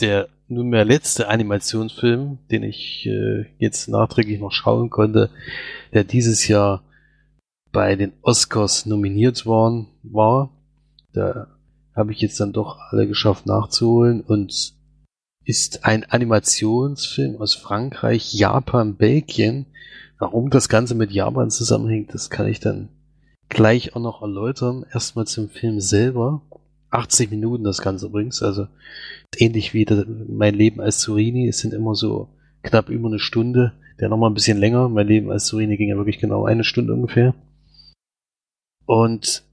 der nunmehr letzte Animationsfilm, den ich äh, jetzt nachträglich noch schauen konnte, der dieses Jahr bei den Oscars nominiert worden war. Da habe ich jetzt dann doch alle geschafft nachzuholen und ist ein Animationsfilm aus Frankreich, Japan, Belgien. Warum das Ganze mit Japan zusammenhängt, das kann ich dann gleich auch noch erläutern. Erstmal zum Film selber. 80 Minuten das Ganze übrigens, also ähnlich wie das, mein Leben als Zurini. Es sind immer so knapp über eine Stunde. Der nochmal ein bisschen länger. Mein Leben als Zurini ging ja wirklich genau eine Stunde ungefähr. Und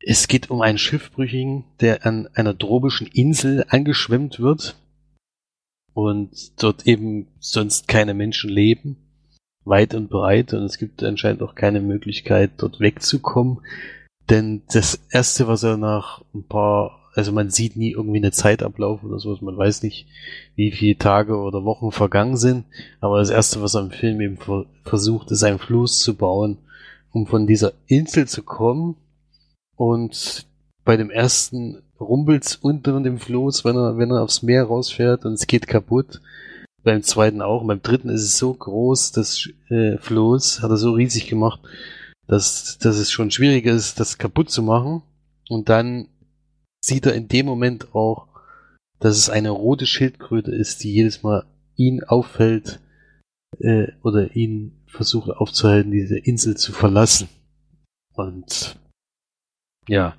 es geht um einen Schiffbrüchigen, der an einer tropischen Insel angeschwemmt wird und dort eben sonst keine Menschen leben, weit und breit. Und es gibt anscheinend auch keine Möglichkeit dort wegzukommen. Denn das erste, was er nach ein paar, also man sieht nie irgendwie eine Zeitablauf oder sowas, man weiß nicht, wie viele Tage oder Wochen vergangen sind, aber das erste, was er im Film eben versucht, ist ein Fluss zu bauen, um von dieser Insel zu kommen und bei dem ersten rumpelt's unter dem Floß, wenn er, wenn er aufs Meer rausfährt und es geht kaputt. Beim zweiten auch. Beim dritten ist es so groß, das äh, Floß hat er so riesig gemacht, dass, dass es schon schwierig ist, das kaputt zu machen. Und dann sieht er in dem Moment auch, dass es eine rote Schildkröte ist, die jedes Mal ihn auffällt äh, oder ihn versucht aufzuhalten, diese Insel zu verlassen. Und ja,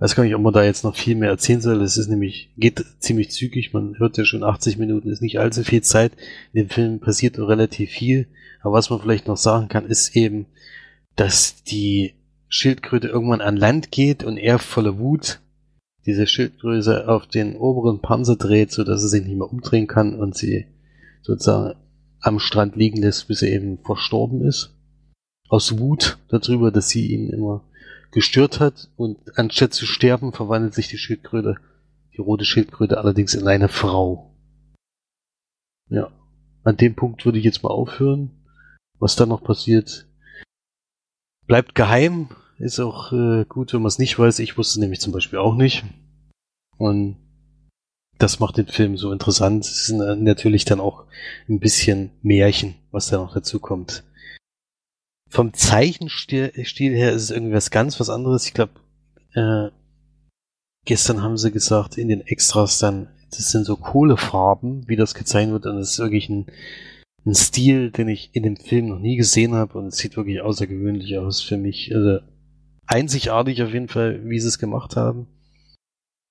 weiß gar nicht, ob man da jetzt noch viel mehr erzählen soll. Es ist nämlich, geht ziemlich zügig. Man hört ja schon 80 Minuten, ist nicht allzu viel Zeit. In dem Film passiert relativ viel. Aber was man vielleicht noch sagen kann, ist eben, dass die Schildkröte irgendwann an Land geht und er voller Wut diese Schildgröße auf den oberen Panzer dreht, so dass er sich nicht mehr umdrehen kann und sie sozusagen am Strand liegen lässt, bis er eben verstorben ist. Aus Wut darüber, dass sie ihn immer gestört hat und anstatt zu sterben, verwandelt sich die Schildkröte, die rote Schildkröte allerdings in eine Frau. Ja, an dem Punkt würde ich jetzt mal aufhören. Was dann noch passiert, bleibt geheim. Ist auch äh, gut, wenn man es nicht weiß. Ich wusste nämlich zum Beispiel auch nicht. Und das macht den Film so interessant. Es ist natürlich dann auch ein bisschen Märchen, was da noch dazu kommt vom Zeichenstil her ist es irgendwas ganz was anderes. Ich glaube, äh, gestern haben sie gesagt, in den Extras dann, das sind so Kohlefarben, wie das gezeichnet wird, und das ist wirklich ein, ein Stil, den ich in dem Film noch nie gesehen habe, und es sieht wirklich außergewöhnlich aus für mich. Also einzigartig auf jeden Fall, wie sie es gemacht haben.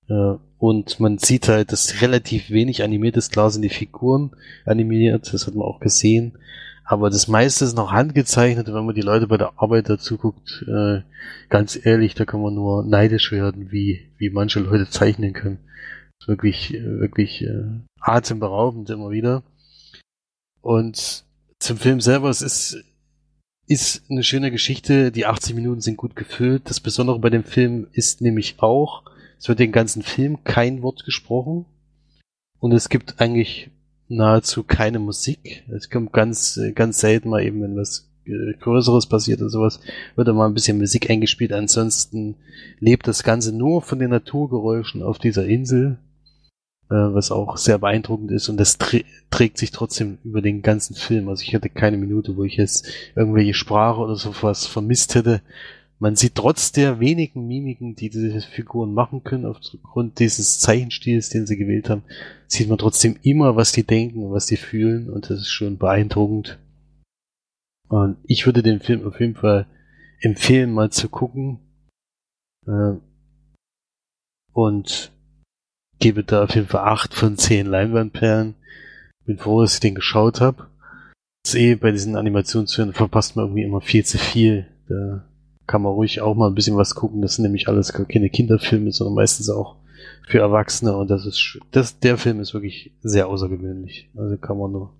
Äh, und man sieht halt, dass relativ wenig animiert ist. Klar sind die Figuren animiert, das hat man auch gesehen. Aber das meiste ist noch handgezeichnet, wenn man die Leute bei der Arbeit dazu guckt, äh, ganz ehrlich, da kann man nur neidisch werden, wie, wie manche Leute zeichnen können. Das ist wirklich, wirklich äh, atemberaubend immer wieder. Und zum Film selber, es ist, ist eine schöne Geschichte. Die 80 Minuten sind gut gefüllt. Das Besondere bei dem Film ist nämlich auch, es wird den ganzen Film kein Wort gesprochen. Und es gibt eigentlich nahezu keine Musik. Es kommt ganz, ganz selten mal eben, wenn was äh, Größeres passiert oder sowas, wird da mal ein bisschen Musik eingespielt. Ansonsten lebt das Ganze nur von den Naturgeräuschen auf dieser Insel, äh, was auch sehr beeindruckend ist und das trägt sich trotzdem über den ganzen Film. Also ich hatte keine Minute, wo ich jetzt irgendwelche Sprache oder sowas vermisst hätte. Man sieht trotz der wenigen Mimiken, die diese Figuren machen können, aufgrund dieses Zeichenstils, den sie gewählt haben, sieht man trotzdem immer, was die denken und was die fühlen und das ist schon beeindruckend. Und ich würde den Film auf jeden Fall empfehlen, mal zu gucken. Äh, und gebe da auf jeden Fall acht von zehn Leinwandperlen. Bin froh, dass ich den geschaut habe. Das eh bei diesen Animationsfilmen verpasst man irgendwie immer viel zu viel. Da kann man ruhig auch mal ein bisschen was gucken. Das sind nämlich alles keine Kinderfilme, sondern meistens auch für Erwachsene. Und das ist, das, der Film ist wirklich sehr außergewöhnlich. Also kann man nur,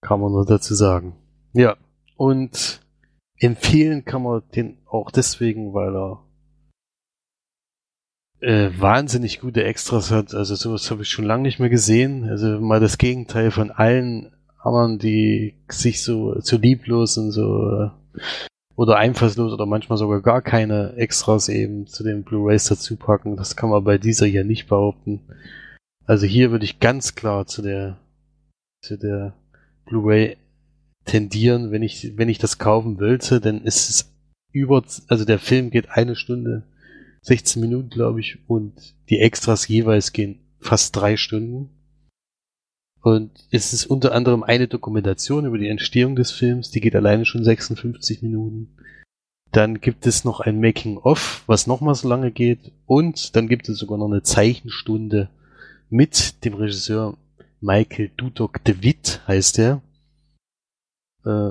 kann man nur dazu sagen. Ja. Und empfehlen kann man den auch deswegen, weil er äh, wahnsinnig gute Extras hat. Also sowas habe ich schon lange nicht mehr gesehen. Also mal das Gegenteil von allen anderen, die sich so, so lieblos und so äh, oder einfallslos oder manchmal sogar gar keine Extras eben zu den Blu-rays dazu packen. Das kann man bei dieser hier nicht behaupten. Also hier würde ich ganz klar zu der zu der Blu-ray tendieren, wenn ich wenn ich das kaufen wollte, denn ist es über also der Film geht eine Stunde 16 Minuten glaube ich und die Extras jeweils gehen fast drei Stunden. Und es ist unter anderem eine Dokumentation über die Entstehung des Films, die geht alleine schon 56 Minuten. Dann gibt es noch ein Making-of, was nochmal so lange geht. Und dann gibt es sogar noch eine Zeichenstunde mit dem Regisseur Michael Dudok de Witt, heißt er. Äh,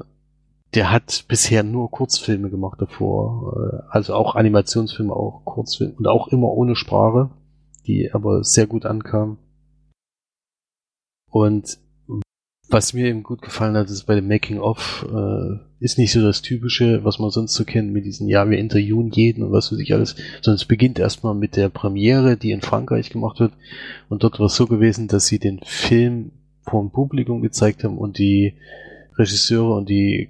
der hat bisher nur Kurzfilme gemacht davor. Äh, also auch Animationsfilme, auch Kurzfilme und auch immer ohne Sprache, die aber sehr gut ankamen. Und was mir eben gut gefallen hat, ist bei dem Making of, äh, ist nicht so das Typische, was man sonst so kennt mit diesen, ja, wir interviewen jeden und was weiß ich alles, sondern es beginnt erstmal mit der Premiere, die in Frankreich gemacht wird. Und dort war es so gewesen, dass sie den Film vom Publikum gezeigt haben und die Regisseure und die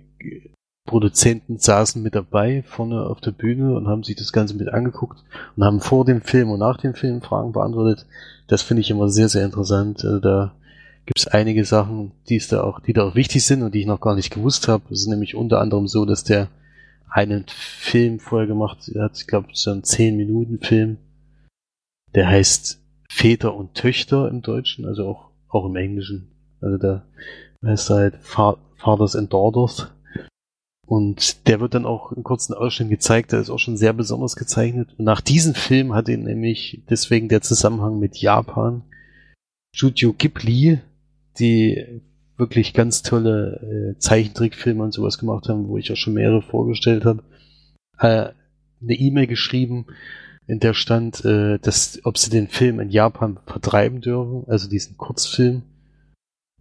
Produzenten saßen mit dabei vorne auf der Bühne und haben sich das Ganze mit angeguckt und haben vor dem Film und nach dem Film Fragen beantwortet. Das finde ich immer sehr, sehr interessant. Also da gibt es einige Sachen, die es da auch, die da auch wichtig sind und die ich noch gar nicht gewusst habe. Es ist nämlich unter anderem so, dass der einen Film vorher gemacht hat, ich glaube, so einen 10-Minuten-Film, der heißt Väter und Töchter im Deutschen, also auch, auch im Englischen. Also da heißt halt Fathers and Daughters. Und der wird dann auch in kurzen Ausschnitten gezeigt, der ist auch schon sehr besonders gezeichnet. Und nach diesem Film hat ihn nämlich deswegen der Zusammenhang mit Japan Studio Ghibli die wirklich ganz tolle äh, Zeichentrickfilme und sowas gemacht haben, wo ich auch schon mehrere vorgestellt habe, äh, eine E-Mail geschrieben, in der stand, äh, dass, ob sie den Film in Japan vertreiben dürfen, also diesen Kurzfilm.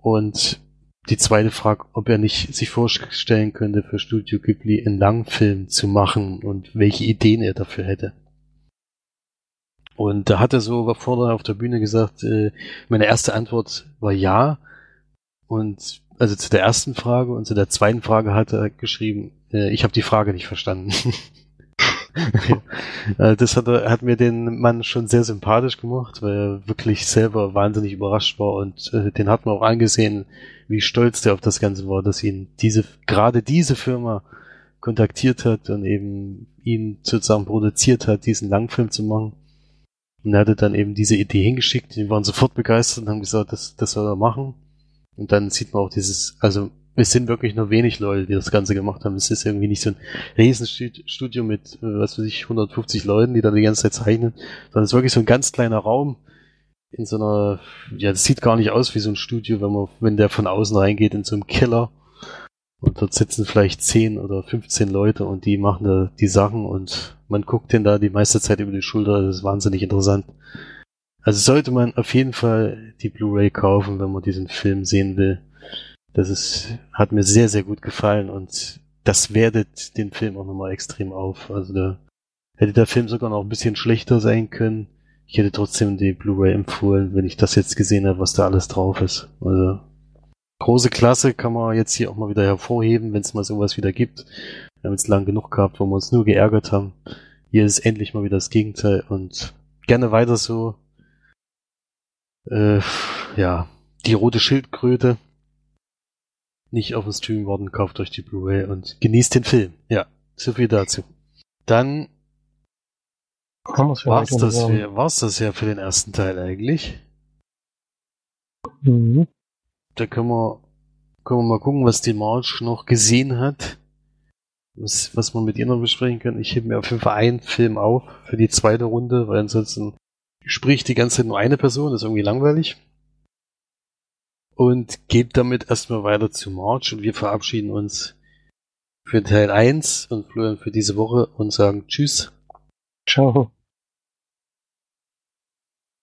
Und die zweite Frage, ob er nicht sich vorstellen könnte, für Studio Ghibli einen Langfilm zu machen und welche Ideen er dafür hätte. Und da hat er so vorne auf der Bühne gesagt, äh, meine erste Antwort war ja, und also zu der ersten Frage und zu der zweiten Frage hat er geschrieben, äh, ich habe die Frage nicht verstanden. *laughs* Äh, das hat, hat mir den Mann schon sehr sympathisch gemacht, weil er wirklich selber wahnsinnig überrascht war und äh, den hat man auch angesehen, wie stolz der auf das Ganze war, dass ihn diese, gerade diese Firma kontaktiert hat und eben ihn sozusagen produziert hat, diesen Langfilm zu machen. Und er hatte dann eben diese Idee hingeschickt, die waren sofort begeistert und haben gesagt, das, das soll er machen. Und dann sieht man auch dieses, also es sind wirklich nur wenig Leute, die das Ganze gemacht haben. Es ist irgendwie nicht so ein Riesenstudio mit, was weiß ich, 150 Leuten, die da die ganze Zeit zeichnen, sondern es ist wirklich so ein ganz kleiner Raum in so einer, ja, das sieht gar nicht aus wie so ein Studio, wenn man, wenn der von außen reingeht in so einem Keller und dort sitzen vielleicht 10 oder 15 Leute und die machen da die Sachen und man guckt den da die meiste Zeit über die Schulter, das ist wahnsinnig interessant. Also sollte man auf jeden Fall die Blu-ray kaufen, wenn man diesen Film sehen will. Das ist, hat mir sehr, sehr gut gefallen und das wertet den Film auch nochmal extrem auf. Also da hätte der Film sogar noch ein bisschen schlechter sein können. Ich hätte trotzdem die Blu-ray empfohlen, wenn ich das jetzt gesehen habe, was da alles drauf ist. Also große Klasse kann man jetzt hier auch mal wieder hervorheben, wenn es mal sowas wieder gibt. Wir haben jetzt lang genug gehabt, wo wir uns nur geärgert haben. Hier ist endlich mal wieder das Gegenteil und gerne weiter so äh, ja, die rote Schildkröte. Nicht auf den Stream worden, kauft euch die Blu-ray und genießt den Film. Ja, so viel dazu. Dann war's das, für, war's das ja für den ersten Teil eigentlich. Mhm. Da können wir, können wir mal gucken, was die March noch gesehen hat. Was, was man mit ihr noch besprechen kann. Ich hebe mir auf jeden Fall einen Film auf für die zweite Runde, weil ansonsten spricht die ganze Zeit nur eine Person, ist irgendwie langweilig. Und geht damit erstmal weiter zu March und wir verabschieden uns für Teil 1 und Florian für diese Woche und sagen Tschüss. Ciao.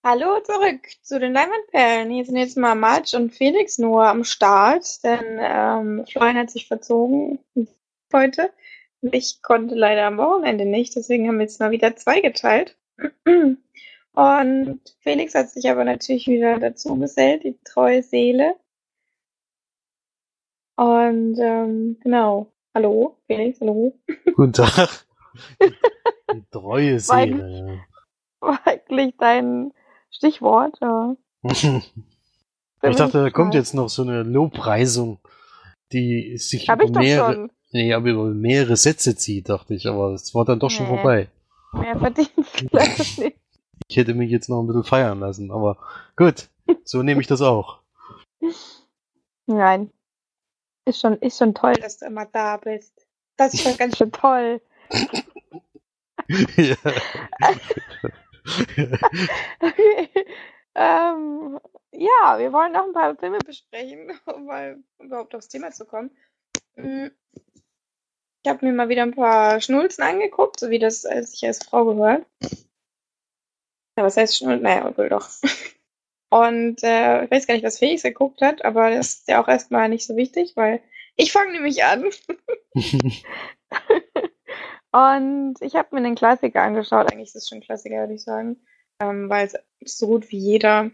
Hallo zurück zu den Leinwandperlen. Hier sind jetzt mal March und Felix nur am Start, denn ähm, Florian hat sich verzogen heute. Ich konnte leider am Wochenende nicht, deswegen haben wir jetzt mal wieder zwei geteilt. Und Felix hat sich aber natürlich wieder dazu gesellt, die treue Seele. Und ähm, genau. Hallo, Felix, hallo. Guten Tag. *laughs* Die treue Seele. War eigentlich dein Stichwort, ja. *laughs* ich dachte, da kommt jetzt noch so eine Lobpreisung, die sich Hab über mehrere, nee, aber über mehrere Sätze zieht, dachte ich, aber es war dann doch schon nee. vorbei. Mehr verdient *laughs* leider nicht. Ich hätte mich jetzt noch ein bisschen feiern lassen, aber gut, so nehme ich das auch. Nein. Ist schon, ist schon toll, dass du immer da bist. Das ist schon *laughs* ganz schön toll. *laughs* ja. okay. *laughs* ähm, ja, wir wollen noch ein paar Filme besprechen, um mal überhaupt aufs Thema zu kommen. Mm. Ich habe mir mal wieder ein paar Schnulzen angeguckt, so wie das sich als Frau gehört. Ja, was heißt schon? Naja, wohl doch. *laughs* Und äh, ich weiß gar nicht, was Felix geguckt hat, aber das ist ja auch erstmal nicht so wichtig, weil ich fange nämlich an. *laughs* und ich habe mir den Klassiker angeschaut. Eigentlich ist es schon ein Klassiker, würde ich sagen. Ähm, weil es so gut wie jeder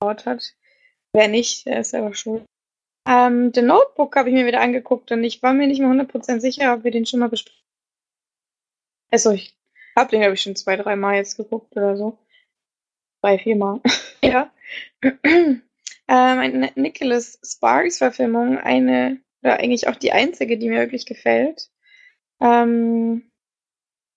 geschaut hat. Wer nicht, der ist selber schuld. Ähm, The Notebook habe ich mir wieder angeguckt und ich war mir nicht mehr 100% sicher, ob wir den schon mal besprochen Also ich habe den, glaube ich, schon zwei, drei Mal jetzt geguckt oder so. Drei, vier Mal. *laughs* ja. *clears throat* ähm, eine Nicholas Sparks-Verfilmung, eine, oder eigentlich auch die einzige, die mir wirklich gefällt. Ähm,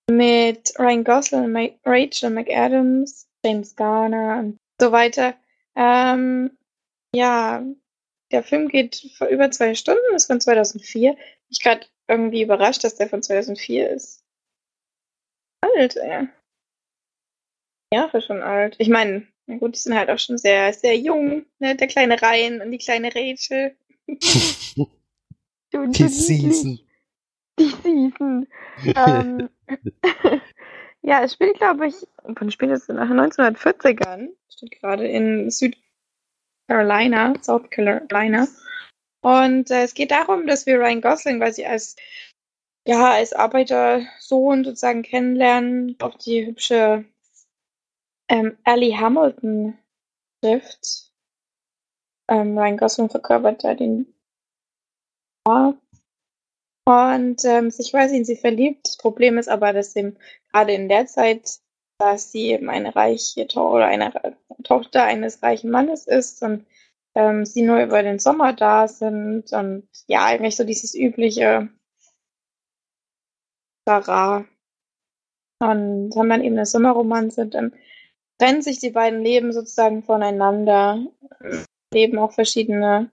mit Ryan Gosling, Rachel McAdams, James Garner und so weiter. Ähm, ja, der Film geht für über zwei Stunden, ist von 2004. Ich gerade irgendwie überrascht, dass der von 2004 ist. Alt, ey. Jahre schon alt. Ich meine, na gut, die sind halt auch schon sehr, sehr jung, ne? Der kleine Ryan und die kleine Rachel. *laughs* du, die Season. Die Season. ähm, *laughs* *laughs* ja, es spielt, glaube ich, von spielt es nach 1940ern. Steht gerade in Südcarolina, South Carolina. Und äh, es geht darum, dass wir Ryan Gosling, weil sie als ja, als Arbeitersohn sozusagen kennenlernen, auf die hübsche ähm, Ellie Hamilton trifft. Ähm, Ryan Gosling verkörpert da den ja. und ähm, sich quasi in sie verliebt. Das Problem ist aber, dass eben gerade in der Zeit, dass sie eben eine reiche Tochter oder eine Tochter eines reichen Mannes ist und ähm, sie nur über den Sommer da sind und ja, eigentlich so dieses übliche Rara. Und haben dann eben eine Sommerromanze, dann trennen sich die beiden Leben sozusagen voneinander, leben auch verschiedene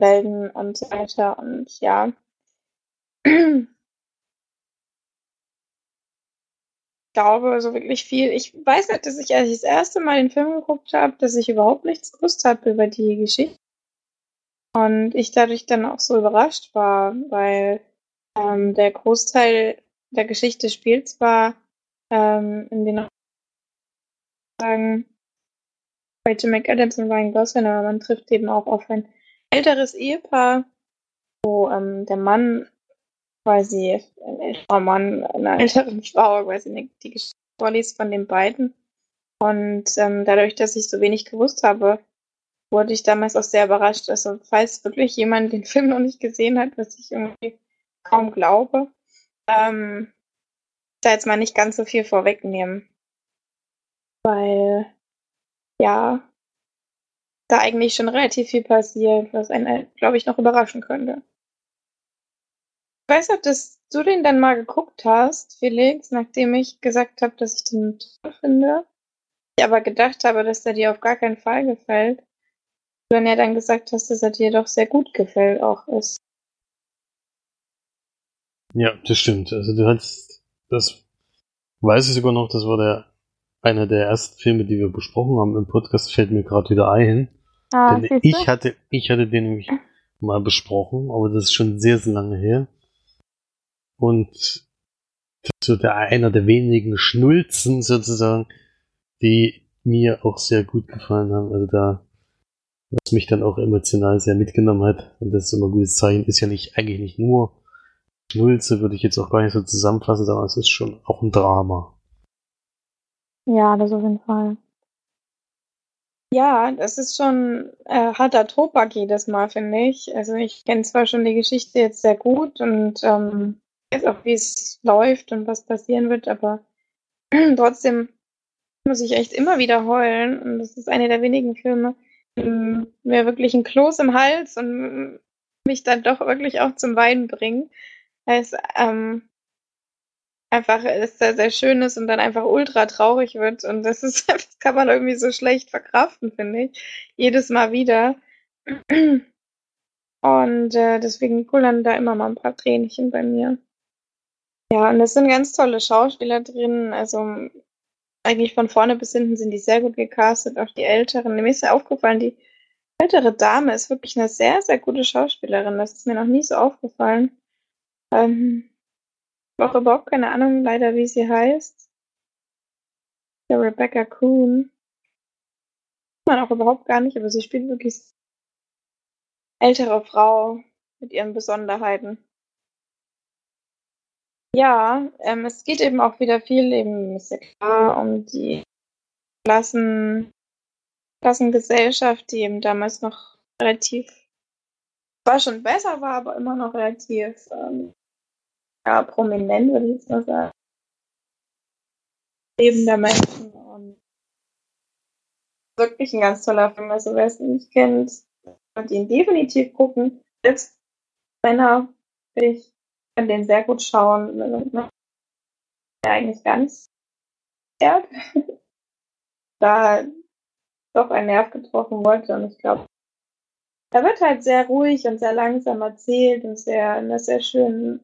Welten und so weiter und ja. Ich glaube, so wirklich viel. Ich weiß nicht, dass ich, als ich das erste Mal den Film geguckt habe, dass ich überhaupt nichts gewusst habe über die Geschichte. Und ich dadurch dann auch so überrascht war, weil ähm, der Großteil der Geschichte spielt zwar ähm, in den sagen Rachel McAdams und Ryan Gosling, aber man trifft eben auch auf ein älteres Ehepaar, wo ähm, der Mann quasi ein älterer Mann einer älteren *laughs* Frau quasi die Geschichte vorliest von den beiden. Und ähm, dadurch, dass ich so wenig gewusst habe, wurde ich damals auch sehr überrascht. Also falls wirklich jemand den Film noch nicht gesehen hat, was ich irgendwie kaum glaube, ähm, da jetzt mal nicht ganz so viel vorwegnehmen. Weil, ja, da eigentlich schon relativ viel passiert, was einen, glaube ich, noch überraschen könnte. Ich weiß auch, dass du den dann mal geguckt hast, Felix, nachdem ich gesagt habe, dass ich den toll finde. Ich aber gedacht habe, dass der dir auf gar keinen Fall gefällt. Dann ja dann gesagt hast, dass er dir doch sehr gut gefällt auch ist. Ja, das stimmt. Also du hast, das weiß ich sogar noch, das war der einer der ersten Filme, die wir besprochen haben im Podcast, fällt mir gerade wieder ein. Ah, Denn ich hatte, ich hatte den nämlich mal besprochen, aber das ist schon sehr, sehr lange her. Und so der einer der wenigen Schnulzen sozusagen, die mir auch sehr gut gefallen haben. Also da, was mich dann auch emotional sehr mitgenommen hat. Und das ist immer ein gutes Zeichen. Ist ja nicht, eigentlich nicht nur Schnulze, würde ich jetzt auch gar nicht so zusammenfassen, sondern es ist schon auch ein Drama. Ja, das auf jeden Fall. Ja, das ist schon äh, harter Tobak jedes Mal, finde ich. Also ich kenne zwar schon die Geschichte jetzt sehr gut und ähm, weiß auch, wie es läuft und was passieren wird, aber *clears throat* trotzdem muss ich echt immer wieder heulen. Und das ist eine der wenigen Filme, die mir wirklich ein Kloß im Hals und mich dann doch wirklich auch zum Weinen bringen. Es ähm, einfach es sehr, sehr schön ist und dann einfach ultra traurig wird. Und das ist, *laughs* das kann man irgendwie so schlecht verkraften, finde ich. Jedes Mal wieder. Und äh, deswegen kullern da immer mal ein paar Tränchen bei mir. Ja, und es sind ganz tolle Schauspieler drin. Also eigentlich von vorne bis hinten sind die sehr gut gecastet, auch die Älteren. Mir ist ja aufgefallen, die ältere Dame ist wirklich eine sehr, sehr gute Schauspielerin. Das ist mir noch nie so aufgefallen. Ähm, auch überhaupt keine Ahnung leider, wie sie heißt. der Rebecca Kuhn. Man auch überhaupt gar nicht, aber sie spielt wirklich ältere Frau mit ihren Besonderheiten. Ja, ähm, es geht eben auch wieder viel, eben ist ja klar, um die Klassen, Klassengesellschaft, die eben damals noch relativ, war schon besser war, aber immer noch relativ ähm, ja, prominent, würde ich jetzt mal sagen. Leben der Menschen und wirklich ein ganz toller Film. Also wer es nicht kennt, sollte ihn definitiv gucken. Selbst Männer, ich kann den sehr gut schauen. Ne? Der eigentlich ganz erd. *laughs* da doch ein Nerv getroffen wollte und ich glaube, er wird halt sehr ruhig und sehr langsam erzählt und sehr in einer sehr schönen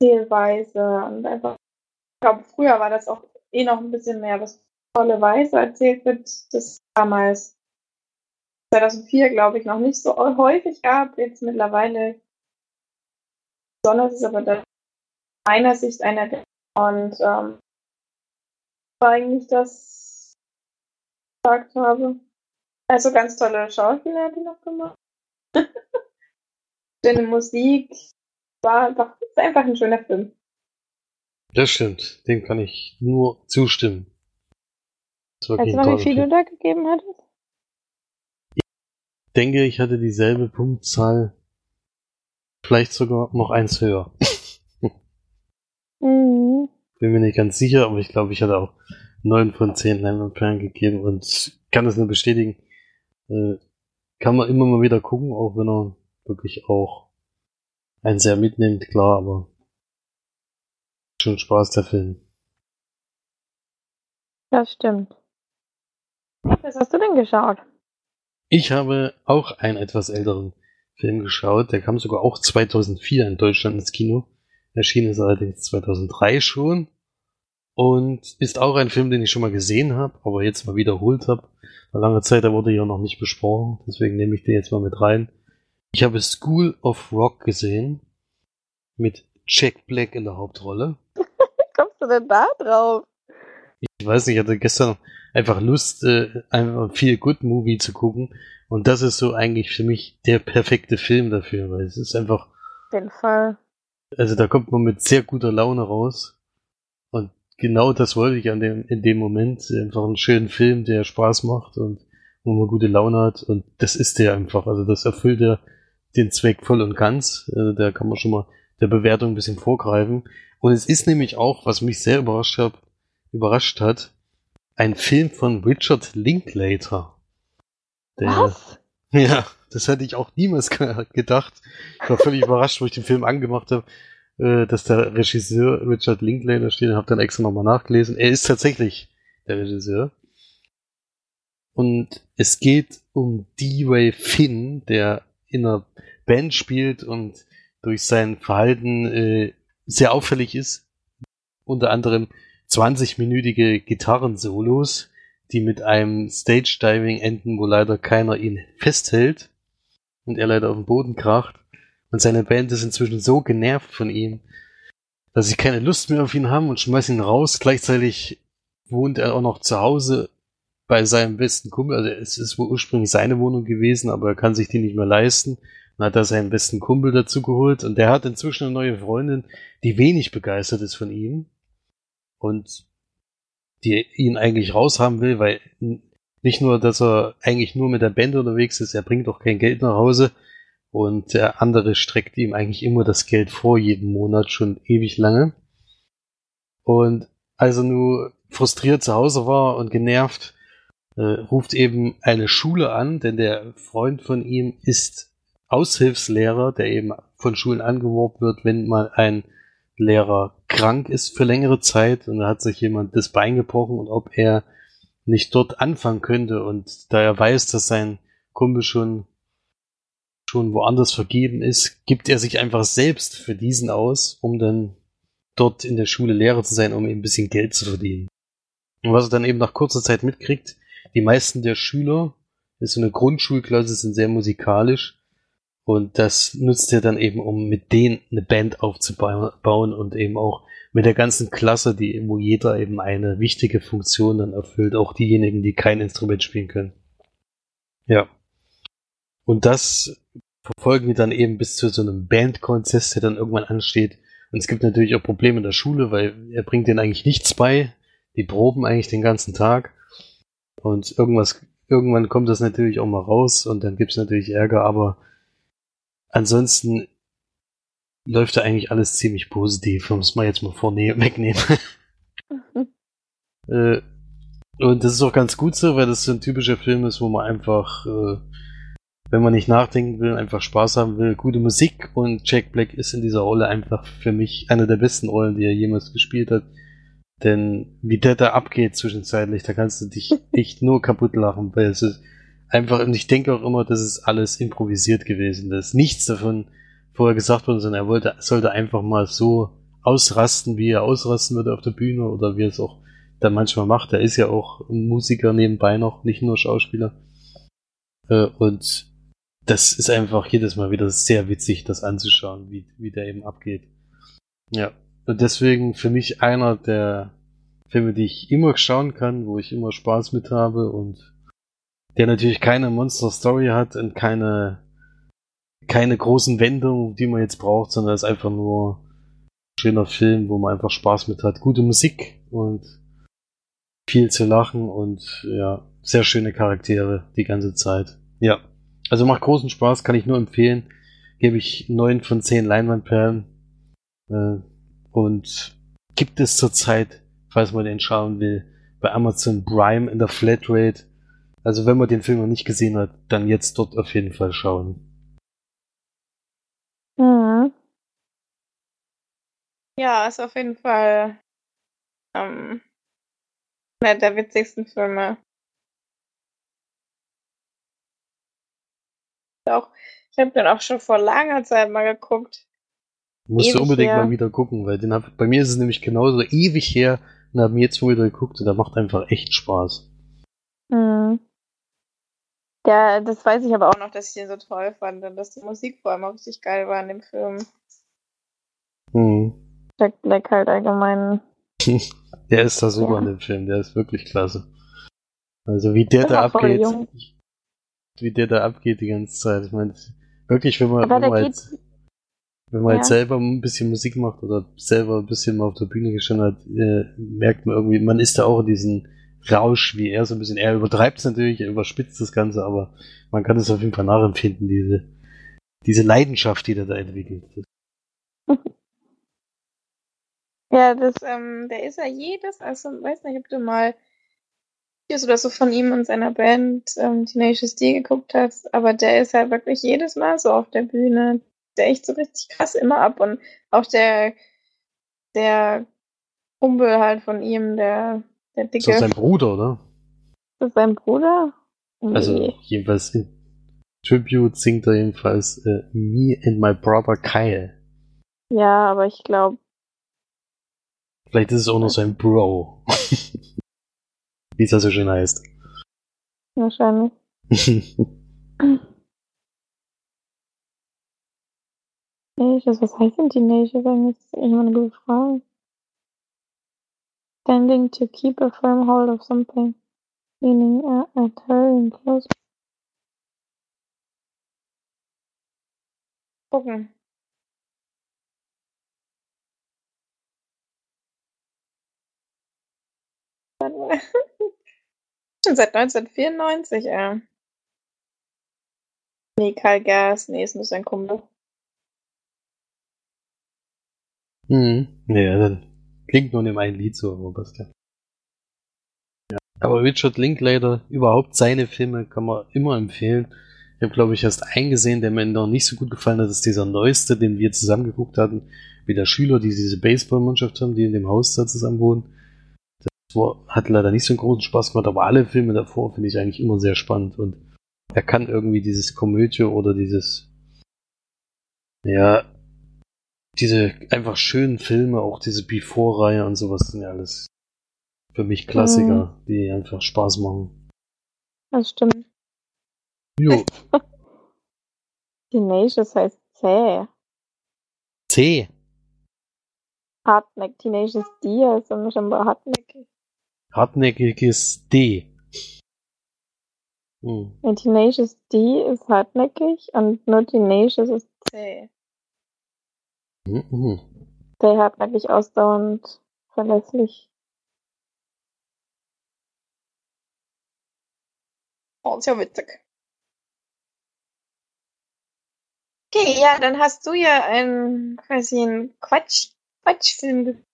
Erzählweise und einfach, ich glaube, früher war das auch eh noch ein bisschen mehr, was tolle Weise erzählt wird, das damals 2004, glaube ich, noch nicht so häufig gab. Jetzt mittlerweile besonders ist aber da meiner Sicht einer der und ähm, war eigentlich das gesagt habe. Also ganz tolle Schauspieler hat die noch gemacht. *laughs* Schöne Musik. War einfach, ist einfach ein schöner Film. Das stimmt. Dem kann ich nur zustimmen. Weißt du noch, wie viel Film. du da gegeben hattest? Ich denke, ich hatte dieselbe Punktzahl. Vielleicht sogar noch eins höher. mhm. Bin mir nicht ganz sicher, aber ich glaube, ich hatte auch neun von zehn Leinwandperlen gegeben und kann das nur bestätigen. Äh, kann man immer mal wieder gucken, auch wenn er wirklich auch einen sehr mitnimmt, klar, aber schon Spaß der Film. Das stimmt. Was hast du denn geschaut? Ich habe auch einen etwas älteren Film geschaut. Der kam sogar auch 2004 in Deutschland ins Kino. Erschienen ist allerdings 2003 schon. Und ist auch ein Film, den ich schon mal gesehen habe, aber jetzt mal wiederholt habe. Vor langer Zeit, der wurde ja noch nicht besprochen. Deswegen nehme ich den jetzt mal mit rein. Ich habe School of Rock gesehen. Mit Jack Black in der Hauptrolle. Wie *laughs* kommst du denn da drauf? Ich weiß nicht, ich hatte gestern einfach Lust, äh, einfach viel Good Movie zu gucken. Und das ist so eigentlich für mich der perfekte Film dafür, weil es ist einfach. Auf jeden Fall. Also da kommt man mit sehr guter Laune raus. Und genau das wollte ich an dem, in dem Moment. Einfach einen schönen Film, der Spaß macht und wo man gute Laune hat. Und das ist der einfach. Also das erfüllt ja den Zweck voll und ganz. Also da kann man schon mal der Bewertung ein bisschen vorgreifen. Und es ist nämlich auch, was mich sehr überrascht hat, überrascht hat, ein Film von Richard Linklater. Der, Was? Ja, das hätte ich auch niemals gedacht. Ich war völlig überrascht, wo ich den Film angemacht habe, äh, dass der Regisseur Richard Linklater steht und habe dann extra nochmal nachgelesen. Er ist tatsächlich der Regisseur. Und es geht um D-Ray Finn, der in einer Band spielt und durch sein Verhalten äh, sehr auffällig ist. Unter anderem 20-minütige Gitarrensolos, die mit einem Stage-Diving enden, wo leider keiner ihn festhält und er leider auf den Boden kracht. Und seine Band ist inzwischen so genervt von ihm, dass sie keine Lust mehr auf ihn haben und schmeißen ihn raus. Gleichzeitig wohnt er auch noch zu Hause bei seinem besten Kumpel. Also es ist wohl ursprünglich seine Wohnung gewesen, aber er kann sich die nicht mehr leisten. Dann hat er seinen besten Kumpel dazu geholt und der hat inzwischen eine neue Freundin, die wenig begeistert ist von ihm und die ihn eigentlich raushaben will, weil nicht nur, dass er eigentlich nur mit der Band unterwegs ist, er bringt auch kein Geld nach Hause und der andere streckt ihm eigentlich immer das Geld vor, jeden Monat schon ewig lange. Und als er nur frustriert zu Hause war und genervt, äh, ruft eben eine Schule an, denn der Freund von ihm ist Aushilfslehrer, der eben von Schulen angeworben wird, wenn mal ein Lehrer krank ist für längere Zeit und da hat sich jemand das Bein gebrochen und ob er nicht dort anfangen könnte und da er weiß, dass sein Kumpel schon schon woanders vergeben ist, gibt er sich einfach selbst für diesen aus, um dann dort in der Schule Lehrer zu sein, um eben ein bisschen Geld zu verdienen. Und was er dann eben nach kurzer Zeit mitkriegt, die meisten der Schüler, ist so eine Grundschulklasse, sind sehr musikalisch und das nutzt er dann eben, um mit denen eine Band aufzubauen und eben auch mit der ganzen Klasse, die, wo jeder eben eine wichtige Funktion dann erfüllt, auch diejenigen, die kein Instrument spielen können. Ja. Und das verfolgen wir dann eben bis zu so einem Bandcontest, der dann irgendwann ansteht. Und es gibt natürlich auch Probleme in der Schule, weil er bringt denen eigentlich nichts bei. Die proben eigentlich den ganzen Tag. Und irgendwas, irgendwann kommt das natürlich auch mal raus und dann gibt es natürlich Ärger, aber ansonsten läuft da eigentlich alles ziemlich positiv, muss man jetzt mal vorne *laughs* wegnehmen. äh, und das ist auch ganz gut so, weil das so ein typischer Film ist, wo man einfach, äh, wenn man nicht nachdenken will, einfach Spaß haben will, gute Musik und Jack Black ist in dieser Rolle einfach für mich eine der besten Rollen, die er jemals gespielt hat. Denn wie der da abgeht zwischenzeitlich, da kannst du dich *laughs* echt nur kaputt lachen, weil es ist einfach, und ich denke auch immer, das ist alles improvisiert gewesen. Ist nichts davon vorher gesagt worden, sondern er wollte, sollte einfach mal so ausrasten, wie er ausrasten würde auf der Bühne oder wie er es auch dann manchmal macht. Er ist ja auch Musiker nebenbei noch, nicht nur Schauspieler. Äh, und das ist einfach jedes Mal wieder sehr witzig, das anzuschauen, wie, wie der eben abgeht. Ja. Und deswegen für mich einer der Filme, die ich immer schauen kann, wo ich immer Spaß mit habe und der natürlich keine Monster Story hat und keine keine großen Wendungen, die man jetzt braucht, sondern ist einfach nur ein schöner Film, wo man einfach Spaß mit hat. Gute Musik und viel zu lachen und ja, sehr schöne Charaktere die ganze Zeit. Ja, also macht großen Spaß, kann ich nur empfehlen. Gebe ich neun von zehn Leinwandperlen. Äh, und gibt es zurzeit, falls man den schauen will, bei Amazon Prime in der Flatrate. Also wenn man den Film noch nicht gesehen hat, dann jetzt dort auf jeden Fall schauen. Mhm. Ja, ist auf jeden Fall ähm, einer der witzigsten Filme. Auch, ich habe den auch schon vor langer Zeit mal geguckt. Musst du unbedingt her. mal wieder gucken, weil den hab, bei mir ist es nämlich genauso ewig her und haben jetzt mal wieder geguckt und der macht einfach echt Spaß. Mhm. Ja, das weiß ich aber auch noch, dass ich den so toll fand und dass die Musik vor allem auch richtig geil war in dem Film. Hm. Jack Black halt allgemein. *laughs* Der ist da super Ja. in dem Film, der ist wirklich klasse. Also wie der da abgeht, jung. wie der da abgeht die ganze Zeit. Ich meine, wirklich, wenn man, Aber wenn man, geht, jetzt, wenn man Ja. jetzt selber ein bisschen Musik macht oder selber ein bisschen mal auf der Bühne gestanden hat, äh, merkt man irgendwie, man ist da auch in diesen Rausch, wie er so ein bisschen, er übertreibt es natürlich, er überspitzt das Ganze, aber man kann es auf jeden Fall nachempfinden, diese, diese Leidenschaft, die der da entwickelt. *laughs* ja, das, ähm, der ist ja jedes, also, weiß nicht, ob du mal Videos oder so von ihm und seiner Band, ähm, Tenacious D geguckt hast, aber der ist halt wirklich jedes Mal so auf der Bühne, der echt so richtig krass immer ab und auch der, der Kumpel halt von ihm, der, der Ist doch dicke, sein Bruder, oder? ist das sein Bruder? Also Nee. jedenfalls in Tribute singt er jedenfalls äh, Me and My Brother Kyle. Ja, aber ich glaube, Vielleicht ist es auch noch sein Bro. *laughs* Wie es ja so schön heißt. wahrscheinlich. *laughs* Tenacious, was heißt denn Tenacious eigentlich? Das ist mal eine gute Frage. Standing to keep a firm hold of something. Meaning uh, adhering close. Gucken. Schon *laughs* seit 1994, äh. Nee, Karl Gas, nee, ist nur sein Kumpel. Mhm. Ja, dann klingt nur in dem einen Lied so, aber passt ja. ja. Aber Richard Linklater, überhaupt seine Filme kann man immer empfehlen. Ich habe, glaube ich, erst eingesehen, der mir noch nicht so gut gefallen hat, ist dieser neueste, den wir zusammen geguckt hatten, wie der Schüler, die diese Baseballmannschaft haben, die in dem Haus da zusammen wohnen. Das war, hat leider nicht so einen großen Spaß gemacht, aber alle Filme davor finde ich eigentlich immer sehr spannend und er kann irgendwie dieses Komödie oder dieses, ja, diese einfach schönen Filme, auch diese Before-Reihe und sowas sind ja alles für mich Klassiker, die einfach Spaß machen. Das stimmt. Jo, *laughs* Tenacious heißt zäh. C. Hartneck, Tenacious D, also scheinbar hartnäckig. Hartnäckiges D. Hm. Ja, Tenacious D ist hartnäckig und nur Tenacious ist zäh. Mhm, mhm. Zäh, hartnäckig, ausdauernd, verlässlich. Oh, ist ja witzig. Okay, ja, dann hast du ja einen, quasi einen Quatsch, Quatschfilm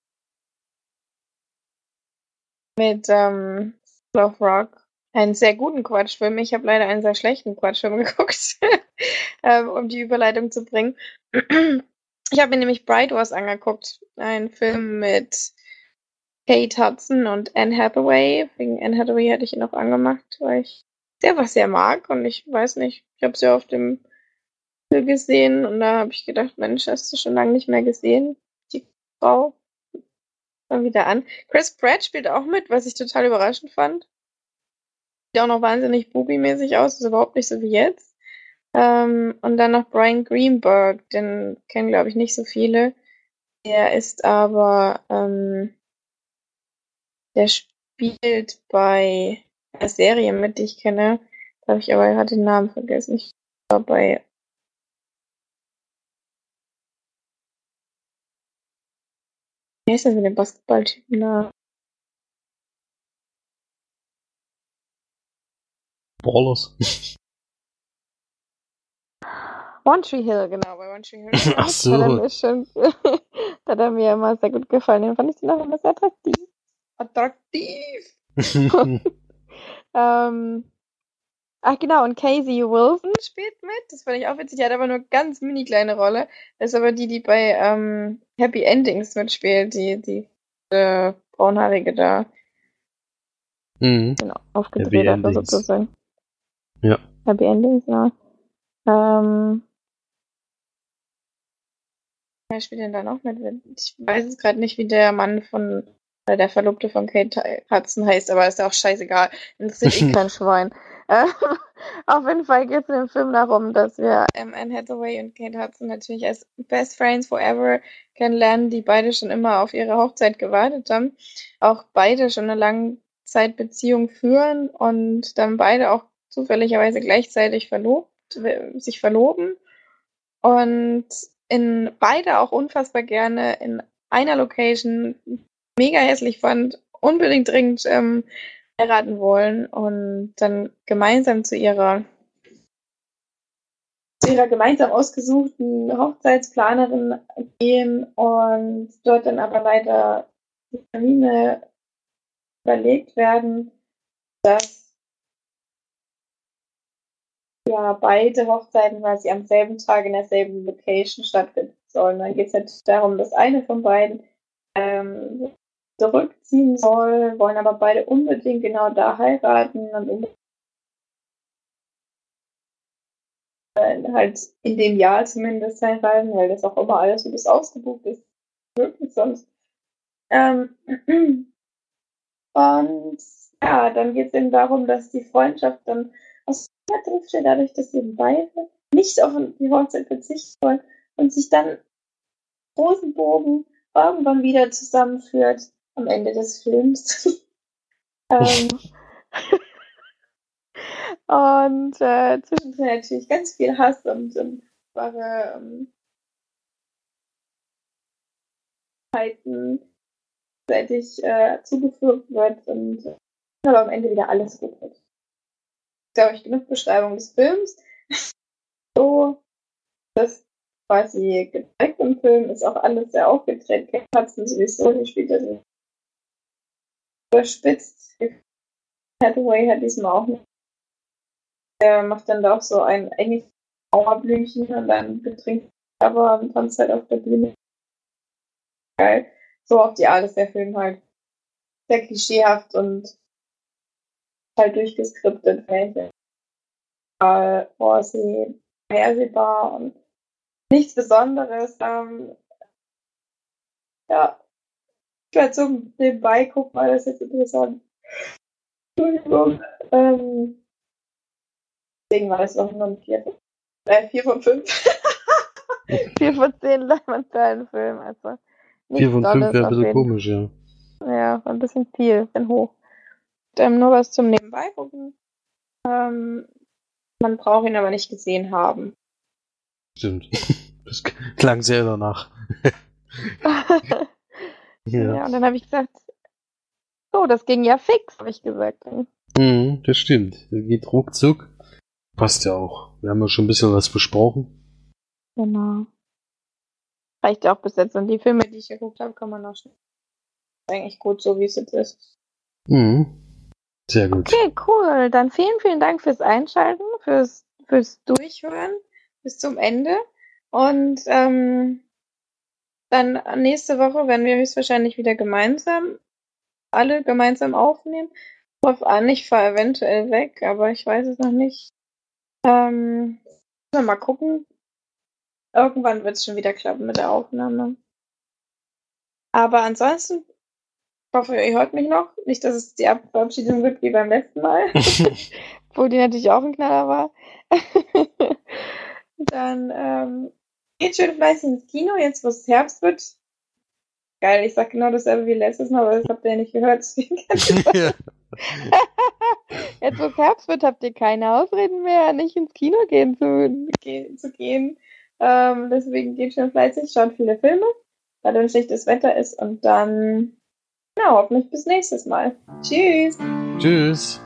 mit ähm, Love Rock. Einen sehr guten Quatschfilm. Ich habe leider einen sehr schlechten Quatschfilm *laughs* geguckt, ähm, um die Überleitung zu bringen. Ich habe mir nämlich Bright Wars angeguckt. Ein Film mit Kate Hudson und Anne Hathaway. Wegen Anne Hathaway hatte ich ihn auch angemacht, weil ich sehr was sehr mag und ich weiß nicht, ich habe sie auf dem Film gesehen und da habe ich gedacht, Mensch, hast du schon lange nicht mehr gesehen, die Frau. Mal wieder an. Chris Pratt spielt auch mit, was ich total überraschend fand. Sieht auch noch wahnsinnig Bubi-mäßig aus, ist überhaupt nicht so wie jetzt. Ähm, und dann noch Brian Greenberg, den kennen, glaube ich, nicht so viele. Der ist aber, ähm, der spielt bei einer Serie mit, die ich kenne. Da habe ich aber gerade den Namen vergessen. Ich war bei Wie heißt das mit dem Basketballtypen da? Ballers. *laughs* One Tree Hill, genau, bei One Tree Hill. *laughs* Ach so. Hat er mir, schon, da hat er mir immer sehr gut gefallen. Den fand ich den auch immer sehr attraktiv. Attraktiv! *laughs* *laughs* Ähm, ach genau, und Casey Wilson spielt mit. Das fand ich auch witzig. Die hat aber nur ganz mini kleine Rolle. Das ist aber die, die bei ähm, Happy Endings mitspielt. Die, die äh, braunhaarige da. mhm. Genau, aufgedreht hat, sozusagen. Ja. Happy Endings, ja. Ähm, wer spielt denn da noch mit? Ich weiß es gerade nicht, wie der Mann von, äh, der Verlobte von Kate Hudson heißt, aber ist ja auch scheißegal. Interessiert eh *laughs* kein Schwein. Äh, *laughs* auf jeden Fall geht es in dem Film darum, dass wir ähm, Anne Hathaway und Kate Hudson natürlich als Best Friends Forever kennenlernen, die beide schon immer auf ihre Hochzeit gewartet haben. Auch beide schon eine Langzeitbeziehung führen und dann beide auch zufälligerweise gleichzeitig verlobt, sich verloben und in beide auch unfassbar gerne in einer Location mega hässlich fand, unbedingt dringend ähm, heiraten wollen und dann gemeinsam zu ihrer zu ihrer gemeinsam ausgesuchten Hochzeitsplanerin gehen und dort dann aber leider die Termine überlegt werden, dass ja beide Hochzeiten quasi am selben Tag in derselben Location stattfinden sollen. Dann geht es halt darum, dass eine von beiden ähm, zurückziehen soll, wollen aber beide unbedingt genau da heiraten und äh, halt in dem Jahr zumindest heiraten, weil das auch immer alles so bis ausgebucht ist, wirklich sonst. Ähm, *clears throat* und ja, dann geht es eben darum, dass die Freundschaft dann trifft, dadurch, dass sie beide nicht auf die Hochzeit verzichten wollen und sich dann großen Bogen irgendwann wieder zusammenführt am Ende des Films. *laughs* ähm, und äh, zwischendrin natürlich ganz viel Hass und, und wahre ähm, Zeiten seitig äh, zugefügt wird und äh, aber am Ende wieder alles gut wird glaube ich, genug Beschreibung des Films. *laughs* so, das quasi gezeigt im Film ist auch alles sehr aufgedreht. Kate Hudson sowieso, die spielt das überspitzt. Hathaway hat diesmal auch nicht. Der macht dann da auch so ein enges Mauerblümchen und dann betrinkt aber und tanzt halt auf der Bühne. Geil. So auf die Art ist der Film halt sehr klischeehaft und halt durchgeskriptet, welche sie vorhersehbar und nichts Besonderes. Ähm, ja, ich werde so nebenbei gucken, weil das jetzt interessant. Entschuldigung. Ähm, deswegen war das auch nur ein 4 von, äh, 4 von 5. 4 von 10 Leinwandperlenfilm, also Vier von fünf *laughs* Dolles wäre ein bisschen komisch, ja. Ja, ein bisschen viel, ein hoch. Ähm, nur was zum Nebenbei gucken. Ähm, man braucht ihn aber nicht gesehen haben. Stimmt. *laughs* Das klang sehr danach. *laughs* ja. Ja. und dann habe ich gesagt, so, das ging ja fix, habe ich gesagt. Mhm, das stimmt. Das geht ruckzuck. Passt ja auch. Wir haben ja schon ein bisschen was besprochen. Genau. Reicht ja auch bis jetzt. Und die Filme, die ich geguckt habe, kann man auch schon. Ist eigentlich gut, so wie es jetzt ist. Mhm. Sehr gut. Okay, cool. Dann vielen, vielen Dank fürs Einschalten, fürs, fürs Durchhören bis zum Ende. Und ähm, dann nächste Woche werden wir höchstwahrscheinlich wieder gemeinsam, alle gemeinsam aufnehmen. Drauf an, ich fahre eventuell weg, aber ich weiß es noch nicht. Ähm, mal gucken. Irgendwann wird es schon wieder klappen mit der Aufnahme. Aber ansonsten, ich hoffe, ihr hört mich noch. Nicht, dass es die Ab- Verabschiedung wird wie beim letzten Mal. *laughs* wo die natürlich auch ein Knaller war. *laughs* Dann ähm, geht schön fleißig ins Kino, jetzt wo es Herbst wird. Geil, ich sag genau dasselbe wie letztes Mal, aber das habt ihr ja nicht gehört. *laughs* jetzt wo es Herbst wird, habt ihr keine Ausreden mehr, nicht ins Kino gehen zu, ge zu gehen. Ähm, deswegen geht schön fleißig, schaut viele Filme, weil dann schlechtes Wetter ist und dann, ja, hoffentlich bis nächstes Mal. Tschüss! Tschüss.